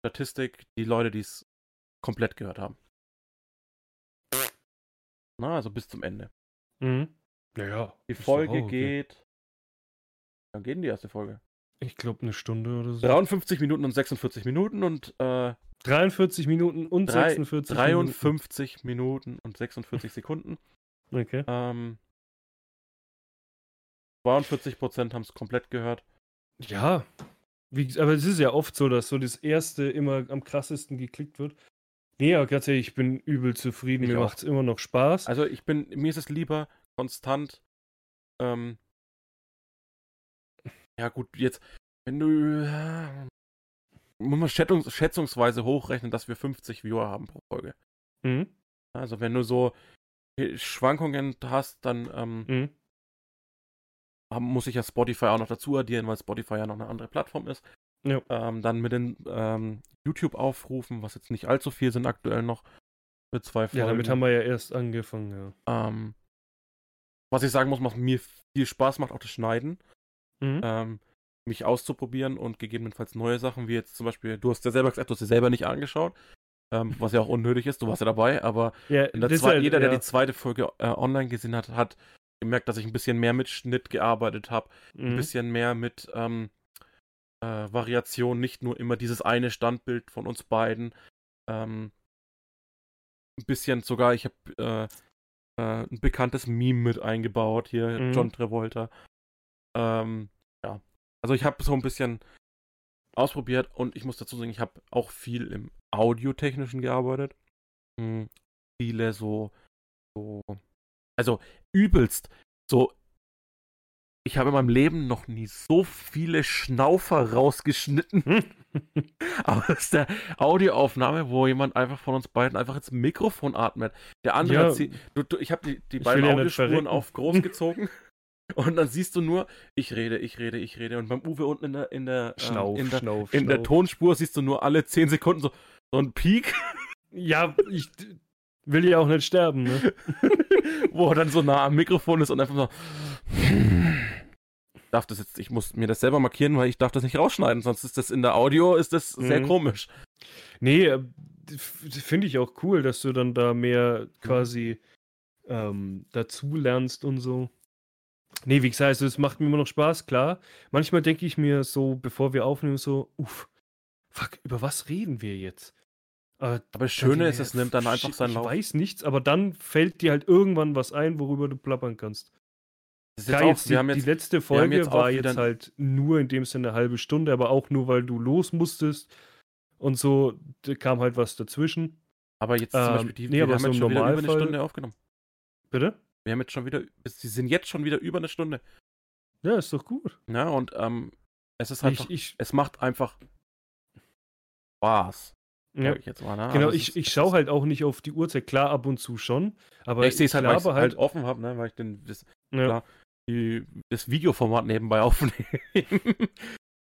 Statistik, die Leute, die es komplett gehört haben. Na, also bis zum Ende. Mhm. Ja, Die Folge okay. geht. Wann geht denn die erste Folge? Ich glaube eine Stunde oder so. 53 Minuten und 46 Minuten und äh, 43 Minuten und drei, 46 53 Minuten. Minuten und 46 Sekunden. Okay. Ähm, 42 Prozent haben es komplett gehört. Ja, wie, aber es ist ja oft so, dass so das erste immer am krassesten geklickt wird. Nee, aber ganz ehrlich, ich bin übel zufrieden. Ich mir macht es immer noch Spaß. Also ich bin, mir ist es lieber konstant, ähm, ja gut, jetzt, wenn du, äh, muss man schätzungs schätzungsweise hochrechnen, dass wir 50 Viewer haben pro Folge. Mhm. Also wenn du so Schwankungen hast, dann ähm, mhm. muss ich ja Spotify auch noch dazu addieren, weil Spotify ja noch eine andere Plattform ist. Ja. Ähm, dann mit den ähm, YouTube-Aufrufen, was jetzt nicht allzu viel sind aktuell noch, für zwei Folgen. Ja, damit haben wir ja erst angefangen, ja. Ähm, was ich sagen muss, was mir viel Spaß macht, auch das Schneiden. Mhm. Ähm, mich auszuprobieren und gegebenenfalls neue Sachen, wie jetzt zum Beispiel, du hast ja selber gesagt, du hast dir selber nicht angeschaut, ähm, was ja auch unnötig ist, du warst ja dabei, aber ja, halt, jeder, der die zweite Folge äh, online gesehen hat, hat gemerkt, dass ich ein bisschen mehr mit Schnitt gearbeitet habe, mhm. ein bisschen mehr mit ähm, äh, Variation, nicht nur immer dieses eine Standbild von uns beiden. Ähm, ein bisschen sogar, ich habe äh, äh, ein bekanntes Meme mit eingebaut, hier mhm. John Travolta. Ähm, ja, also ich habe so ein bisschen ausprobiert und ich muss dazu sagen, ich habe auch viel im Audiotechnischen gearbeitet. Hm, viele so, so, also übelst, so, ich habe in meinem Leben noch nie so viele Schnaufer rausgeschnitten. [LAUGHS] Aber das ist der Audioaufnahme, wo jemand einfach von uns beiden einfach ins Mikrofon atmet. Der andere ja, hat du, du, ich habe die, die beiden Audiospuren auf groß [LAUGHS] gezogen. Und dann siehst du nur, ich rede, ich rede, ich rede. Und beim Uwe unten in der, in der, ähm, Schnauf, in der, Schnauf, in der Tonspur siehst du nur alle 10 Sekunden so, so ein Peak. Ja, ich will ja auch nicht sterben, ne? [LAUGHS] Wo er dann so nah am Mikrofon ist und einfach so. Darf das jetzt, ich muss mir das selber markieren, weil ich darf das nicht rausschneiden, sonst ist das in der Audio, ist das mhm. sehr komisch. Nee, äh, finde ich auch cool, dass du dann da mehr quasi ähm, dazu lernst und so. Nee, wie gesagt, also es macht mir immer noch Spaß, klar. Manchmal denke ich mir so, bevor wir aufnehmen, so, uff, fuck, über was reden wir jetzt? Aber, aber das Schöne ist, es nimmt dann einfach seinen Lauf. Ich weiß nichts, aber dann fällt dir halt irgendwann was ein, worüber du plappern kannst. Das Klar, jetzt, die, jetzt, die, letzte Folge jetzt war jetzt halt nur in dem Sinne eine halbe Stunde, aber auch nur, weil du los musstest und so kam halt was dazwischen. Aber jetzt zum ähm, Beispiel, die, nee, wir haben so jetzt schon wieder über eine Stunde aufgenommen. Bitte? Wir haben jetzt schon wieder, sie sind jetzt schon wieder über eine Stunde. Ja, ist doch gut. Ja, und ähm, es ist halt, ich, ich, es macht einfach Spaß. ja. Ich jetzt mal, ne? Genau, Also ich, ist- ich schaue halt auch nicht auf die Uhrzeit, klar ab und zu schon, aber Ja, ich sehe es halt, weil ich glaube halt offen habe, ne? weil ich den, das, ja, klar. Die, das Videoformat nebenbei [LAUGHS] aufnehme.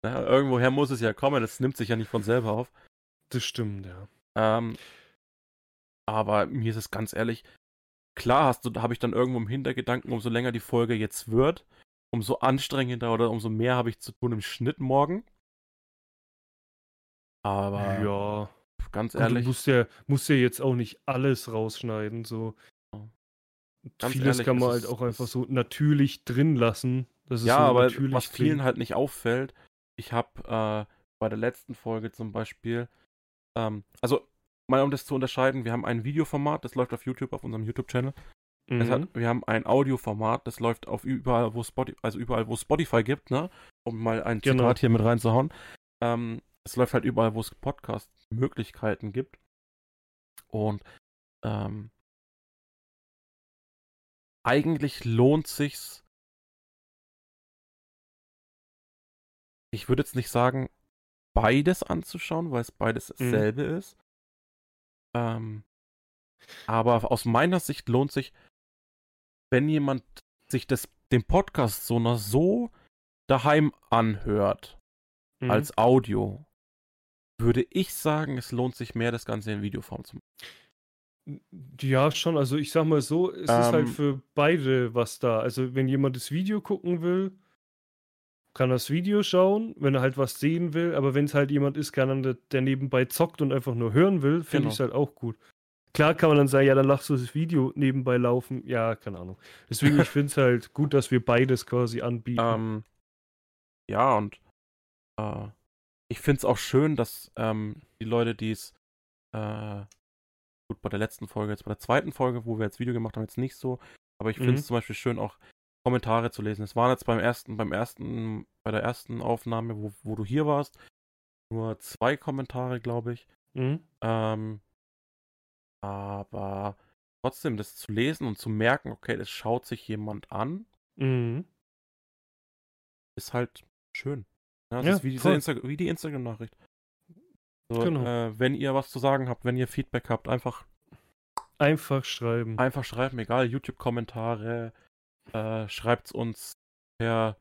Na, irgendwoher muss es ja kommen, das nimmt sich ja nicht von selber auf. das stimmt, ja. Ähm, aber mir ist es ganz ehrlich, klar hast du, da habe ich dann irgendwo im Hintergedanken, umso länger die Folge jetzt wird, umso anstrengender oder umso mehr habe ich zu tun im Schnitt morgen. Aber ja, ganz gut, du ehrlich, musst ja, musst ja jetzt auch nicht alles rausschneiden, so. Ganz Vieles ehrlich, kann man halt auch einfach so natürlich drin lassen. Das ist ja, so aber natürlich was vielen klingt. halt nicht auffällt, ich habe äh, bei der letzten Folge zum Beispiel, ähm, also mal um das zu unterscheiden, wir haben ein Videoformat, das läuft auf YouTube, auf unserem YouTube-Channel. Mhm. hat, wir haben ein Audioformat, das läuft auf überall, wo Spotify, also überall, wo Spotify gibt, ne? Um mal ein Genau. Zitat hier mit reinzuhauen. Ähm, es läuft halt überall, wo es Podcast-Möglichkeiten gibt. Und ähm, eigentlich lohnt sich's. Ich würde jetzt nicht sagen, beides anzuschauen, weil es beides Mhm. dasselbe ist. Ähm, aber aus meiner Sicht lohnt sich, wenn jemand sich das, den Podcast so noch so daheim anhört, Mhm. als Audio, würde ich sagen, es lohnt sich mehr, das Ganze in Videoform zu machen. Ja, schon. Also ich sag mal so, es ist halt Ähm, für beide was da. Also wenn jemand das Video gucken will, kann er das Video schauen, wenn er halt was sehen will. Aber wenn es halt jemand ist, kann der, der nebenbei zockt und einfach nur hören will, finde Genau. ich es halt auch gut. Klar kann man dann sagen, ja, dann lass du das Video nebenbei laufen. Ja, keine Ahnung. Deswegen, ich [LAUGHS] finde es halt gut, dass wir beides quasi anbieten. Ähm, ja, und äh, ich finde es auch schön, dass ähm, die Leute, die es äh, gut bei der letzten Folge, jetzt bei der zweiten Folge, wo wir jetzt Video gemacht haben, jetzt nicht so, aber ich finde es Mhm. zum Beispiel schön, auch Kommentare zu lesen. Es waren jetzt beim ersten, beim ersten, bei der ersten Aufnahme, wo, wo du hier warst, nur zwei Kommentare, glaube ich. Mhm. Ähm, aber trotzdem, das zu lesen und zu merken, okay, das schaut sich jemand an, Mhm. ist halt schön. Ja, das Ja, ist wie, diese. Insta wie die Instagram-Nachricht. So, Genau. äh, wenn ihr was zu sagen habt, wenn ihr Feedback habt, einfach, Einfach schreiben. einfach schreiben, egal, YouTube-Kommentare, äh, schreibt's uns per,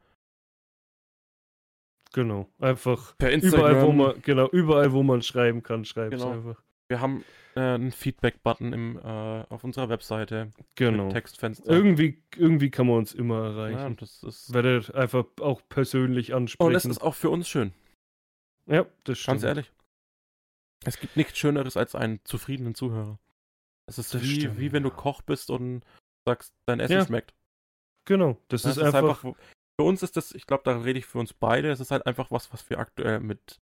Genau. Einfach per überall, wo Instagram. man, genau, überall, wo man schreiben kann, schreibt Genau. einfach. Wir haben äh, einen Feedback-Button im, äh, auf unserer Webseite Genau. Textfenster. Irgendwie, irgendwie kann man uns immer erreichen. ja, das ist, Werdet einfach auch persönlich ansprechen. und es ist auch für uns schön. ja, das stimmt. Ganz ehrlich. Es gibt nichts Schöneres als einen zufriedenen Zuhörer. Es ist wie, stimmt, wie wenn du. Koch bist und sagst, dein Essen Ja. schmeckt. Genau, das Das ist einfach, für uns ist das, ich glaube, da rede ich für uns beide, es ist halt einfach was, was wir aktuell mit,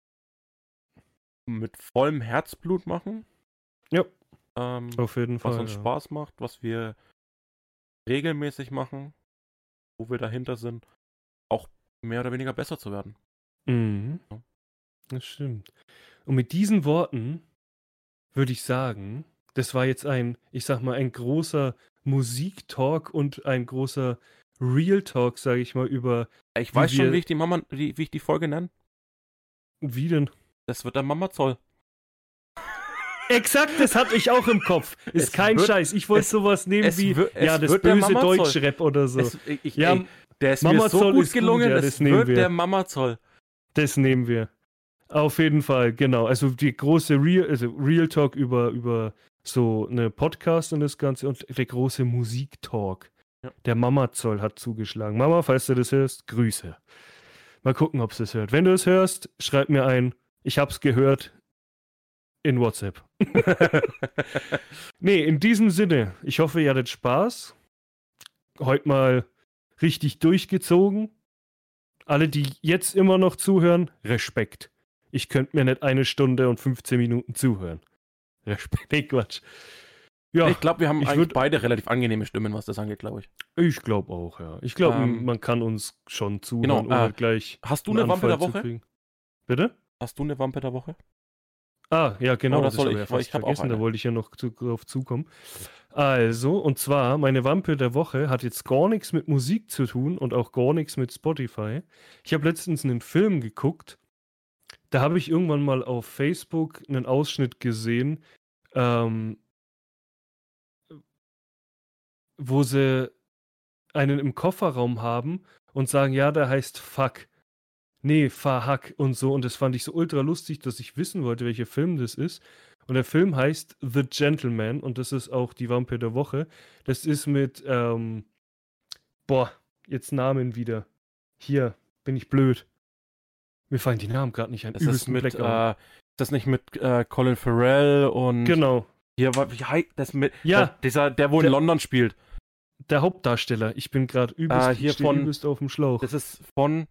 mit vollem Herzblut machen. Ja. Ähm, auf jeden Fall. was uns ja. Spaß macht, was wir regelmäßig machen, wo wir dahinter sind, auch mehr oder weniger besser zu werden. Mhm. Ja. Das stimmt. Und mit diesen Worten würde ich sagen, das war jetzt ein, ich sag mal, ein großer Musiktalk und ein großer Real Talk, sage ich mal, über Ich Wie weiß schon, wir- wie ich die Mama, wie, wie ich die Folge nenne. wie denn? Das wird der Mama Zoll. Exakt, das hatte ich auch im Kopf. Ist Es kein wird- Scheiß. Ich wollte sowas nehmen wie, wird- ja, das böse. Deutschrap oder so. Es, ich, ich, Ja, ey, der ist Mama mir so Zoll gut ist gut, gelungen, ja, das, das wird wir. der Mama Zoll. Das nehmen wir. Auf jeden Fall, genau. Also die große Real, also Real Talk über, über so eine Podcast und das Ganze und der große Musiktalk. Ja. Der Mama Zoll hat zugeschlagen. Mama, falls du das hörst, Grüße. Mal gucken, ob es das hört. Wenn du es hörst, schreib mir ein. Ich hab's gehört in WhatsApp. [LAUGHS] nee, in diesem Sinne, ich hoffe, ihr hattet Spaß. Heute mal richtig durchgezogen. Alle, die jetzt immer noch zuhören, Respekt. Ich könnte mir nicht eine Stunde und 15 Minuten zuhören. [LAUGHS] Respekt, nee, Quatsch. Ja, ich glaube, wir haben ich eigentlich würd- beide relativ angenehme Stimmen, was das angeht, glaube ich. ich glaube auch, ja. Ich glaube, Ähm, man kann uns schon zuhören, genau, ohne äh, gleich Hast du eine Wampe der Woche? Bitte? Hast du eine Wampe der Woche? Ah, ja, genau. Oh, das soll ich, ja fast ich vergessen, da wollte ich ja noch zu, drauf zukommen. Also, und zwar, meine Wampe der Woche hat jetzt gar nichts mit Musik zu tun und auch gar nichts mit Spotify. Ich habe letztens einen Film geguckt. Da habe ich irgendwann mal auf Facebook einen Ausschnitt gesehen, ähm, wo sie einen im Kofferraum haben und sagen, ja, der heißt Fuck. Nee, Fahak und so. Und das fand ich so ultra lustig, dass ich wissen wollte, welcher Film das ist. Und der Film heißt The Gentleman und das ist auch die Wampe der Woche. Das ist mit, ähm, boah, jetzt Namen wieder. Hier, bin ich blöd. Mir fallen die Namen gerade nicht ein. Das ist mit, äh, das nicht mit äh, Colin Farrell und. Genau. Hier war, wie, das mit, ja, der, dieser, der wo in London spielt. Der Hauptdarsteller. Ich bin gerade übelst, äh, hier von, übelst auf dem Schlauch. Das ist von,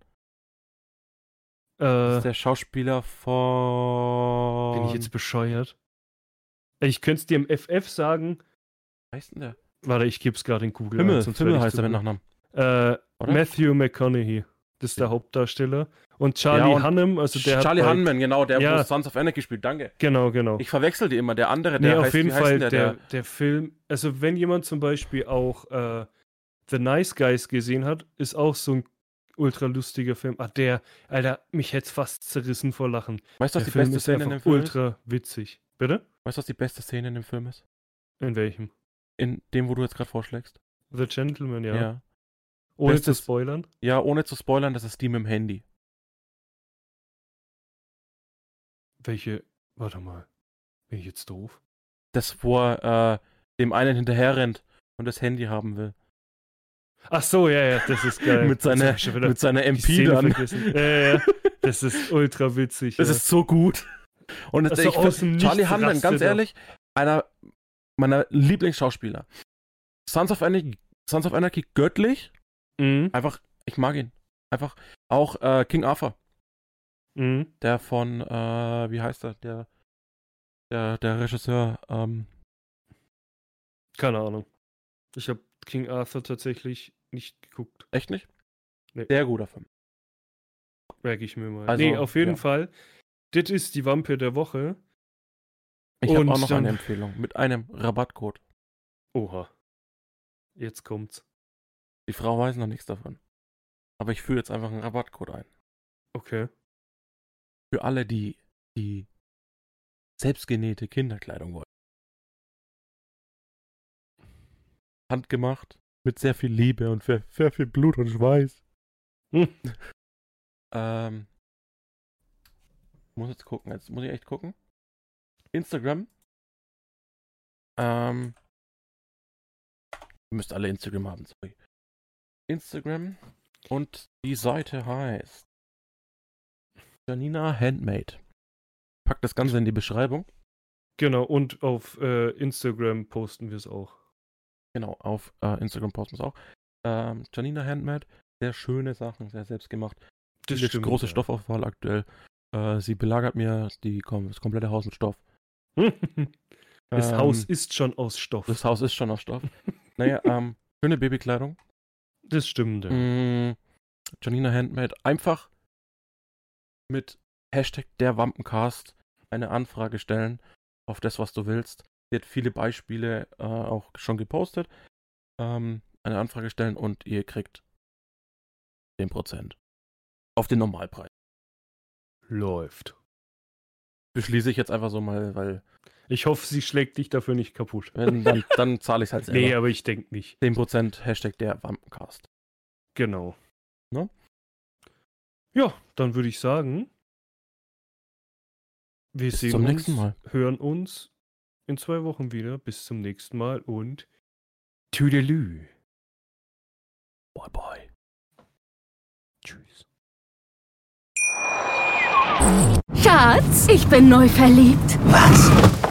äh, das ist der Schauspieler von. Bin ich jetzt bescheuert? Ich könnte es dir im FF sagen. Was heißt denn der? Warte, ich gebe es gerade in Google. Himmel, Himmel heißt er mit Nachnamen. Äh, Matthew McConaughey. Das ist der Hauptdarsteller. Und Charlie ja, Hunnam, also der Charlie hat Hunnam, genau, der ja. Sons of Anarchy spielt, danke. Genau, genau. Ich verwechsel die immer, der andere, der nee, heißt, auf jeden Fall, der, der, der, Film, also wenn jemand zum Beispiel auch äh, The Nice Guys gesehen hat, ist auch so ein ultra lustiger Film. Ah, der, Alter, mich hätte fast zerrissen vor Lachen. Weißt du, was der die Film beste Szene in dem Film ultra ist? witzig. Bitte? Weißt du, was die beste Szene in dem Film ist? In welchem? In dem, wo du jetzt gerade vorschlägst. The Gentleman, ja. ja. Ohne Bestes, zu spoilern? Ja, ohne zu spoilern, das ist die mit dem Handy. Welche? Warte mal. Bin ich jetzt doof? Das, wo er äh, dem einen hinterher rennt und das Handy haben will. Ach so, ja, ja, das ist geil. [LAUGHS] mit, seiner, mit seiner MP dann. Ja, ja, [LAUGHS] das ist ultra witzig. Das ja. ist so gut. Und das, ich find, Charlie Hunnam, ganz ehrlich, einer meiner Lieblingsschauspieler. Sons of Anarchy, Sons of Anarchy göttlich. Mhm. Einfach, ich mag ihn. Einfach auch äh, King Arthur. Mhm. Der von, äh, wie heißt er? Der, der, der Regisseur. Ähm, Keine Ahnung. Ich habe King Arthur tatsächlich nicht geguckt. Echt nicht? Nee. Sehr guter Film. Merke ich mir mal. Also, nee, auf jeden ja. Fall. Das ist die Wampe der Woche. Ich habe auch noch dann... eine Empfehlung mit einem Rabattcode. Oha. Jetzt kommt's. Die Frau weiß noch nichts davon. Aber ich führe jetzt einfach einen Rabattcode ein. Okay. Für alle, die die selbstgenähte Kinderkleidung wollen. Handgemacht, mit sehr viel Liebe und sehr, sehr viel Blut und Schweiß. Hm. ähm, muss jetzt gucken, jetzt muss ich echt gucken. Instagram. Ähm, ihr müsst alle Instagram haben, sorry. Instagram und die Seite heißt Janina Handmade. Packt das Ganze in die Beschreibung. Genau, und auf äh, Instagram posten wir es auch. Genau, auf äh, Instagram posten wir es auch. Ähm, Janina Handmade, sehr schöne Sachen, sehr selbstgemacht. Das Viele stimmt, große ja. Stoffauswahl aktuell. Äh, sie belagert mir die, das komplette Haus mit Stoff. [LAUGHS] das Ähm, Haus ist schon aus Stoff. Das Haus ist schon aus Stoff. naja, [LAUGHS] ähm, schöne Babykleidung. Das stimmt. Ja. Mm, Janina Handmade. Einfach mit Hashtag der Wampencast eine Anfrage stellen auf das, was du willst. Sie hat viele Beispiele äh, auch schon gepostet. Ähm, eine Anfrage stellen und ihr kriegt 10% auf den Normalpreis. Läuft. Beschließe ich jetzt einfach so mal, weil Ich hoffe, sie schlägt dich dafür nicht kaputt. wenn, dann, dann zahle ich es halt selber. Nee, aber ich denke nicht. 10% Hashtag der Wampencast. Genau. Ne? Ja, dann würde ich sagen, wir Bis sehen zum uns, nächsten Mal. hören uns in zwei Wochen wieder. Bis zum nächsten Mal und Tüdelü. Bye bye. Tschüss. Schatz, ich bin neu verliebt. Was?